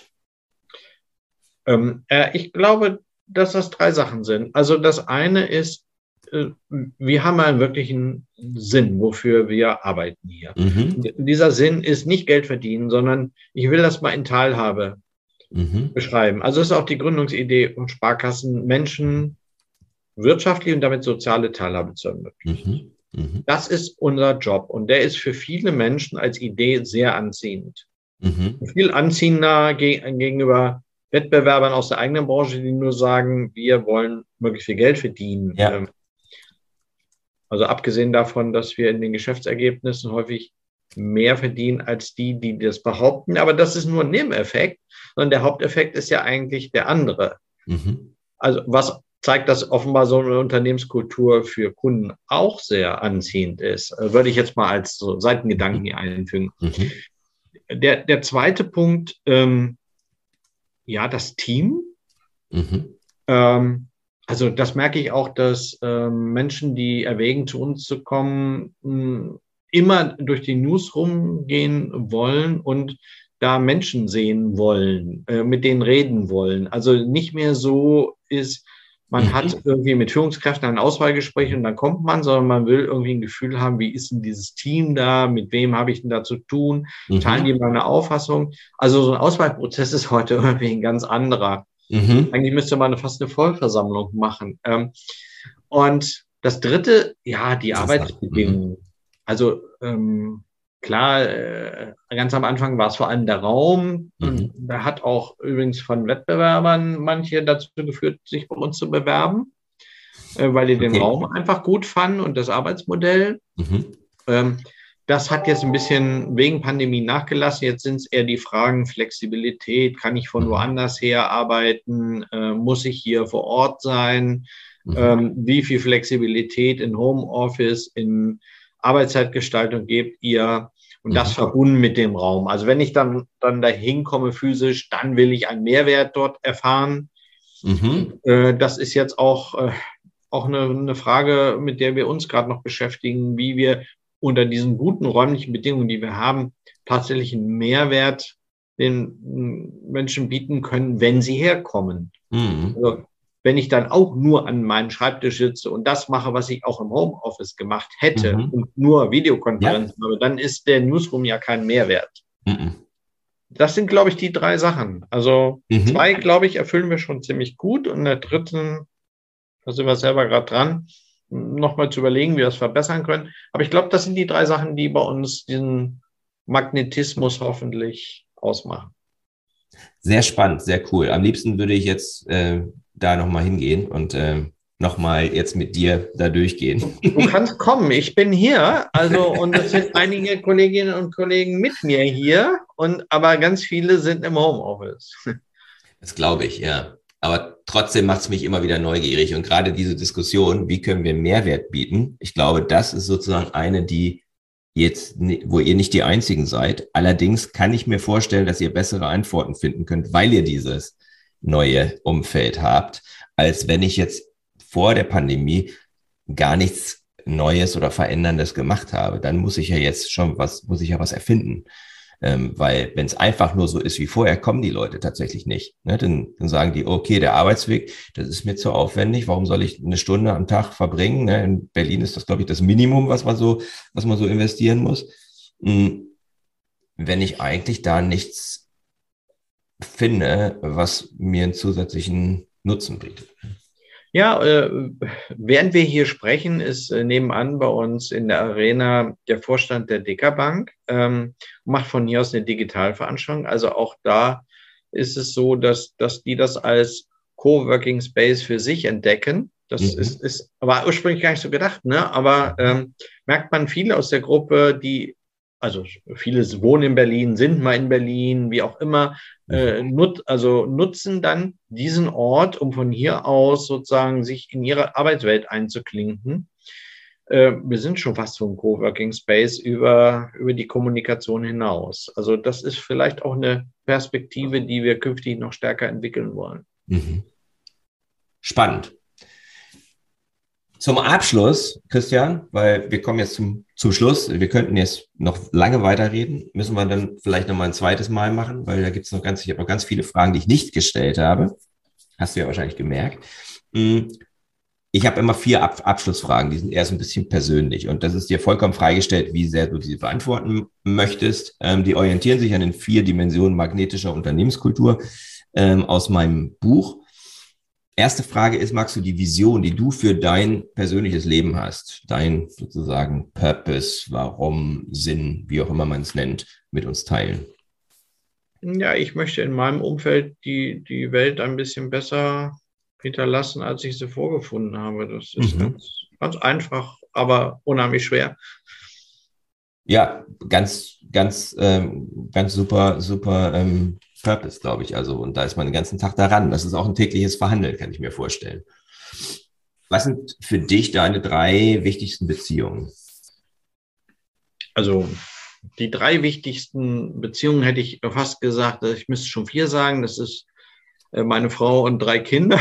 Ähm, äh, ich glaube, dass das drei Sachen sind. Also das eine ist, äh, wir haben einen wirklichen Sinn, wofür wir arbeiten hier. Mhm. Dieser Sinn ist nicht Geld verdienen, sondern ich will das mal in Teilhabe mhm. beschreiben. Also das ist auch die Gründungsidee von Sparkassen, Menschen wirtschaftliche und damit soziale Teilhabe zu ermöglichen. Mhm. Mhm. Das ist unser Job und der ist für viele Menschen als Idee sehr anziehend. Mhm. Viel anziehender gegenüber Wettbewerbern aus der eigenen Branche, die nur sagen, wir wollen möglichst viel Geld verdienen. Ja. Ähm, also abgesehen davon, dass wir in den Geschäftsergebnissen häufig mehr verdienen als die, die das behaupten. Aber das ist nur ein Nebeneffekt, sondern der Haupteffekt ist ja eigentlich der andere. Mhm. Also was zeigt, dass offenbar so eine Unternehmenskultur für Kunden auch sehr anziehend ist. Äh, würde ich jetzt mal als so Seitengedanken hier einfügen. Mhm. Der, der zweite Punkt, ähm, ja, das Team. Mhm. Ähm, also das merke ich auch, dass ähm, Menschen, die erwägen, zu uns zu kommen, mh, immer durch die News rumgehen wollen und da Menschen sehen wollen, äh, mit denen reden wollen. Also nicht mehr so ist, man mhm. hat irgendwie mit Führungskräften ein Auswahlgespräch und dann kommt man, sondern man will irgendwie ein Gefühl haben, wie ist denn dieses Team da, mit wem habe ich denn da zu tun, mhm. teilen die meine Auffassung. Also so ein Auswahlprozess (laughs) ist heute irgendwie ein ganz anderer. Mhm. Eigentlich müsste man fast eine Vollversammlung machen. Ähm, und das dritte, ja, die Arbeitsbedingungen. Also ähm, Klar, äh, ganz am Anfang war es vor allem der Raum. Mhm. Da hat auch übrigens von Wettbewerbern manche dazu geführt, sich bei uns zu bewerben, äh, weil die okay. den Raum einfach gut fanden und das Arbeitsmodell. Mhm. Ähm, das hat jetzt ein bisschen wegen Pandemie nachgelassen. Jetzt sind es eher die Fragen Flexibilität. Kann ich von mhm. woanders her arbeiten? Äh, muss ich hier vor Ort sein? Mhm. Ähm, wie viel Flexibilität in Homeoffice, in Arbeitszeitgestaltung gebt ihr und das mhm. verbunden mit dem Raum. Also wenn ich dann, dann dahin komme physisch, dann will ich einen Mehrwert dort erfahren. Mhm. Äh, das ist jetzt auch, äh, auch eine, eine Frage, mit der wir uns gerade noch beschäftigen, wie wir unter diesen guten räumlichen Bedingungen, die wir haben, tatsächlich einen Mehrwert den Menschen bieten können, wenn sie herkommen. Mhm. Also wenn ich dann auch nur an meinem Schreibtisch sitze und das mache, was ich auch im Homeoffice gemacht hätte mhm. und nur Videokonferenzen ja. habe, dann ist der Newsroom ja kein Mehrwert. Mhm. Das sind, glaube ich, die drei Sachen. Also mhm. zwei, glaube ich, erfüllen wir schon ziemlich gut und der dritten, da sind wir selber gerade dran, nochmal zu überlegen, wie wir das verbessern können. Aber ich glaube, das sind die drei Sachen, die bei uns diesen Magnetismus hoffentlich ausmachen. Sehr spannend, sehr cool. Am liebsten würde ich jetzt äh, da nochmal hingehen und äh, nochmal jetzt mit dir da durchgehen. Du (laughs) kannst kommen, ich bin hier. Also, und es sind einige Kolleginnen und Kollegen mit mir hier, und aber ganz viele sind im Homeoffice. Das glaube ich, ja. Aber trotzdem macht es mich immer wieder neugierig. Und gerade diese Diskussion, wie können wir Mehrwert bieten? Ich glaube, das ist sozusagen eine, die jetzt, wo ihr nicht die einzigen seid. Allerdings kann ich mir vorstellen, dass ihr bessere Antworten finden könnt, weil ihr dieses neue Umfeld habt, als wenn ich jetzt vor der Pandemie gar nichts Neues oder Veränderndes gemacht habe. Dann muss ich ja jetzt schon was, muss ich ja was erfinden. Ähm, weil wenn es einfach nur so ist wie vorher, kommen die Leute tatsächlich nicht. Ne? Dann, dann sagen die, okay, der Arbeitsweg, das ist mir zu aufwendig. Warum soll ich eine Stunde am Tag verbringen? Ne? In Berlin ist das, glaube ich, das Minimum, was man so, was man so investieren muss. Hm, wenn ich eigentlich da nichts finde, was mir einen zusätzlichen Nutzen bietet. Ja, äh, während wir hier sprechen, ist äh, nebenan bei uns in der Arena der Vorstand der Dekabank, ähm, macht von hier aus eine Digitalveranstaltung. Also auch da ist es so, dass, dass die das als Coworking Space für sich entdecken. Das mhm. ist, ist, war ursprünglich gar nicht so gedacht, ne? aber ähm, merkt man viele aus der Gruppe, die also viele wohnen in Berlin, sind mal in Berlin, wie auch immer, äh, mhm. nut, also nutzen dann diesen Ort, um von hier aus sozusagen sich in ihre Arbeitswelt einzuklinken. Äh, wir sind schon fast so ein Coworking Space über, über die Kommunikation hinaus. Also das ist vielleicht auch eine Perspektive, die wir künftig noch stärker entwickeln wollen. Mhm. Spannend. Zum Abschluss, Christian, weil wir kommen jetzt zum, zum Schluss, wir könnten jetzt noch lange weiterreden, müssen wir dann vielleicht noch mal ein zweites Mal machen, weil da gibt es noch ganz, ich habe noch ganz viele Fragen, die ich nicht gestellt habe. Hast du ja wahrscheinlich gemerkt. Hm, ich habe immer vier Ab Abschlussfragen, die sind eher so ein bisschen persönlich und das ist dir vollkommen freigestellt, wie sehr du diese beantworten möchtest. Ähm, die orientieren sich an den vier Dimensionen magnetischer Unternehmenskultur ähm, aus meinem Buch. Erste Frage ist, magst du die Vision, die du für dein persönliches Leben hast, dein sozusagen Purpose, warum, Sinn, wie auch immer man es nennt, mit uns teilen? Ja, ich möchte in meinem Umfeld die, die Welt ein bisschen besser hinterlassen, als ich sie vorgefunden habe. Das ist mhm. ganz, ganz einfach, aber unheimlich schwer. Ja, ganz, ganz, ähm, ganz super, super ähm, Purpose, glaube ich. Also, und da ist man den ganzen Tag daran. Das ist auch ein tägliches Verhandeln, kann ich mir vorstellen. Was sind für dich deine drei wichtigsten Beziehungen? Also, die drei wichtigsten Beziehungen hätte ich fast gesagt, ich müsste schon vier sagen. Das ist äh, meine Frau und drei Kinder.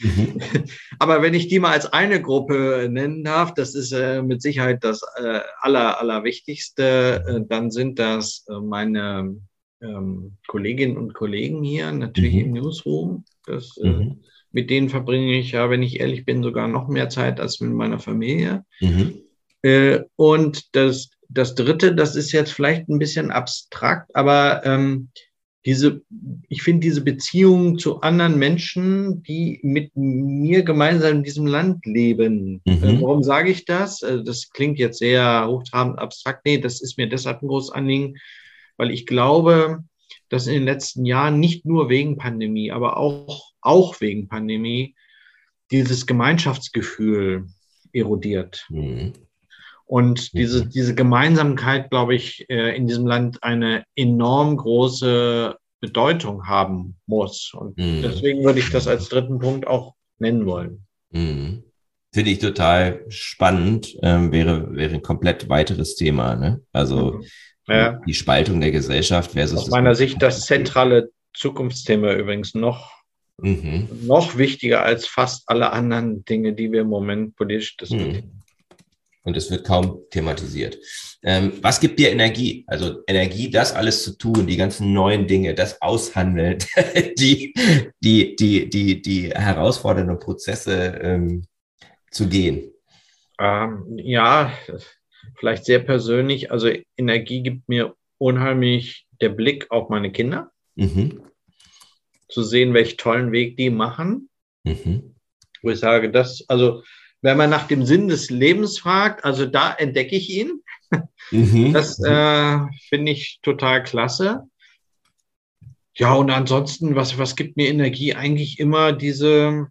Mhm. (laughs) Aber wenn ich die mal als eine Gruppe nennen darf, das ist äh, mit Sicherheit das äh, aller, allerwichtigste. dann sind das meine ähm, Kolleginnen und Kollegen hier, natürlich mhm. im Newsroom. Das, äh, mhm. mit denen verbringe ich ja, wenn ich ehrlich bin, sogar noch mehr Zeit als mit meiner Familie. Mhm. Äh, und das, das Dritte, das ist jetzt vielleicht ein bisschen abstrakt, aber ähm, diese, ich finde diese Beziehung zu anderen Menschen, die mit mir gemeinsam in diesem Land leben. Mhm. Äh, warum sage ich das? Äh, das klingt jetzt sehr hochtrabend abstrakt. Nee, das ist mir deshalb ein großes Anliegen, weil ich glaube, dass in den letzten Jahren nicht nur wegen Pandemie, aber auch, auch wegen Pandemie dieses Gemeinschaftsgefühl erodiert. Mhm. Und diese, mhm. diese Gemeinsamkeit, glaube ich, äh, in diesem Land eine enorm große Bedeutung haben muss. Und mhm. deswegen würde ich das als dritten Punkt auch nennen wollen. Mhm. Finde ich total spannend, ähm, wäre, wäre ein komplett weiteres Thema. Ne? Also mhm. Ja. Die Spaltung der Gesellschaft versus. Aus meiner Sicht das zentrale Zukunftsthema übrigens noch, mhm. noch wichtiger als fast alle anderen Dinge, die wir im Moment politisch diskutieren. Mhm. Und es wird kaum thematisiert. Ähm, was gibt dir Energie? Also Energie, das alles zu tun, die ganzen neuen Dinge, das Aushandeln, (laughs) die, die, die, die, die herausfordernden Prozesse ähm, zu gehen. Ähm, ja, vielleicht sehr persönlich, also Energie gibt mir unheimlich der Blick auf meine Kinder. Mhm. Zu sehen, welchen tollen Weg die machen. Mhm. Wo ich sage, das, also wenn man nach dem Sinn des Lebens fragt, also da entdecke ich ihn. Mhm. Das äh, finde ich total klasse. Ja, und ansonsten, was, was gibt mir Energie? Eigentlich immer diese,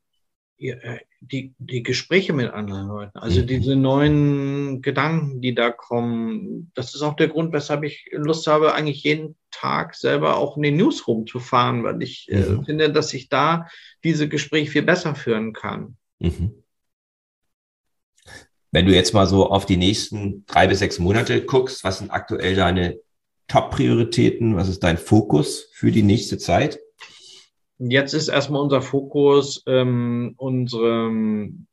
äh, die, die Gespräche mit anderen Leuten, also mhm. diese neuen Gedanken, die da kommen. Das ist auch der Grund, weshalb ich Lust habe, eigentlich jeden Tag selber auch in den Newsroom zu fahren, weil ich äh, mhm. äh, finde, dass ich da diese Gespräche viel besser führen kann. Mhm. Wenn du jetzt mal so auf die nächsten drei bis sechs Monate guckst, was sind aktuell deine Top-Prioritäten? Was ist dein Fokus für die nächste Zeit? Jetzt ist erstmal unser Fokus ähm, unsere,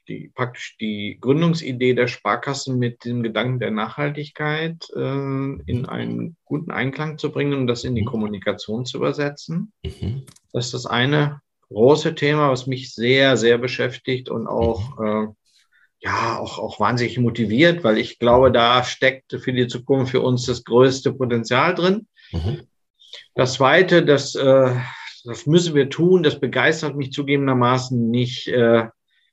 die, praktisch die Gründungsidee der Sparkassen mit dem Gedanken der Nachhaltigkeit äh, in einen guten Einklang zu bringen und das in die mhm. Kommunikation zu übersetzen. Mhm. Das ist das eine große Thema, was mich sehr, sehr beschäftigt und auch mhm. äh, ja, auch, auch wahnsinnig motiviert, weil ich glaube, da steckt für die Zukunft für uns das größte Potenzial drin. Mhm. Das Zweite, das, äh, das müssen wir tun, das begeistert mich zugegebenermaßen nicht äh,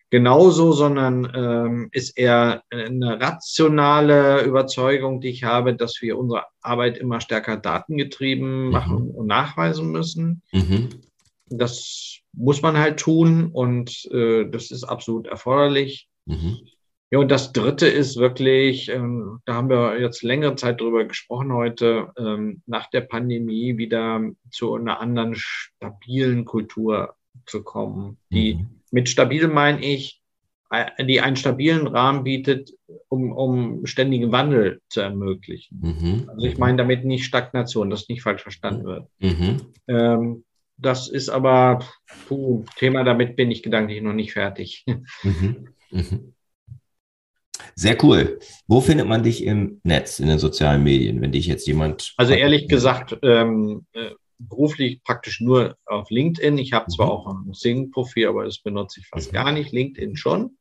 genauso, sondern ähm, ist eher eine rationale Überzeugung, die ich habe, dass wir unsere Arbeit immer stärker datengetrieben mhm. machen und nachweisen müssen. Mhm. Das muss man halt tun und äh, das ist absolut erforderlich. Mhm. Ja, und das Dritte ist wirklich, ähm, da haben wir jetzt längere Zeit drüber gesprochen heute, ähm, nach der Pandemie wieder zu einer anderen stabilen Kultur zu kommen. Die mhm. mit stabil meine ich, äh, die einen stabilen Rahmen bietet, um, um ständigen Wandel zu ermöglichen. Mhm. Also ich meine damit nicht Stagnation, das nicht falsch verstanden wird. Mhm. Ähm, das ist aber puh, Thema, damit bin ich gedanklich noch nicht fertig. Mhm. Sehr cool. Wo findet man dich im Netz, in den sozialen Medien, wenn dich jetzt jemand. Also ehrlich gesagt, ähm, äh, beruflich praktisch nur auf LinkedIn. Ich habe zwar mhm. auch ein Sing-Profil, aber das benutze ich fast mhm. gar nicht. LinkedIn schon.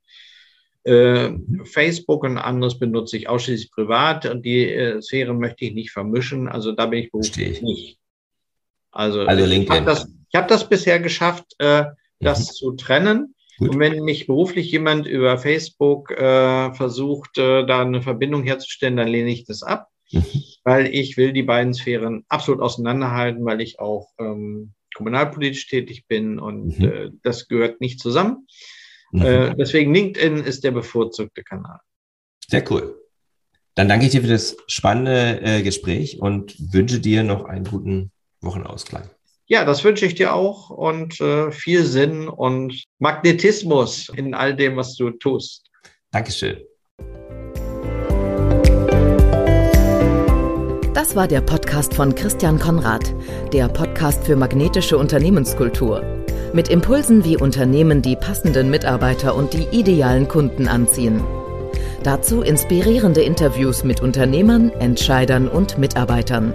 Äh, mhm. Facebook und anderes benutze ich ausschließlich privat und die äh, Sphäre möchte ich nicht vermischen. Also da bin ich beruflich ich. nicht. Also, also ich habe das, hab das bisher geschafft, äh, das mhm. zu trennen. Gut. Und wenn mich beruflich jemand über Facebook äh, versucht, äh, da eine Verbindung herzustellen, dann lehne ich das ab, mhm. weil ich will die beiden Sphären absolut auseinanderhalten, weil ich auch ähm, kommunalpolitisch tätig bin und mhm. äh, das gehört nicht zusammen. Mhm. Äh, deswegen LinkedIn ist der bevorzugte Kanal. Sehr cool. Dann danke ich dir für das spannende äh, Gespräch und wünsche dir noch einen guten Wochenausklang. Ja, das wünsche ich dir auch und äh, viel Sinn und Magnetismus in all dem, was du tust. Dankeschön. Das war der Podcast von Christian Konrad, der Podcast für magnetische Unternehmenskultur. Mit Impulsen, wie Unternehmen die passenden Mitarbeiter und die idealen Kunden anziehen. Dazu inspirierende Interviews mit Unternehmern, Entscheidern und Mitarbeitern.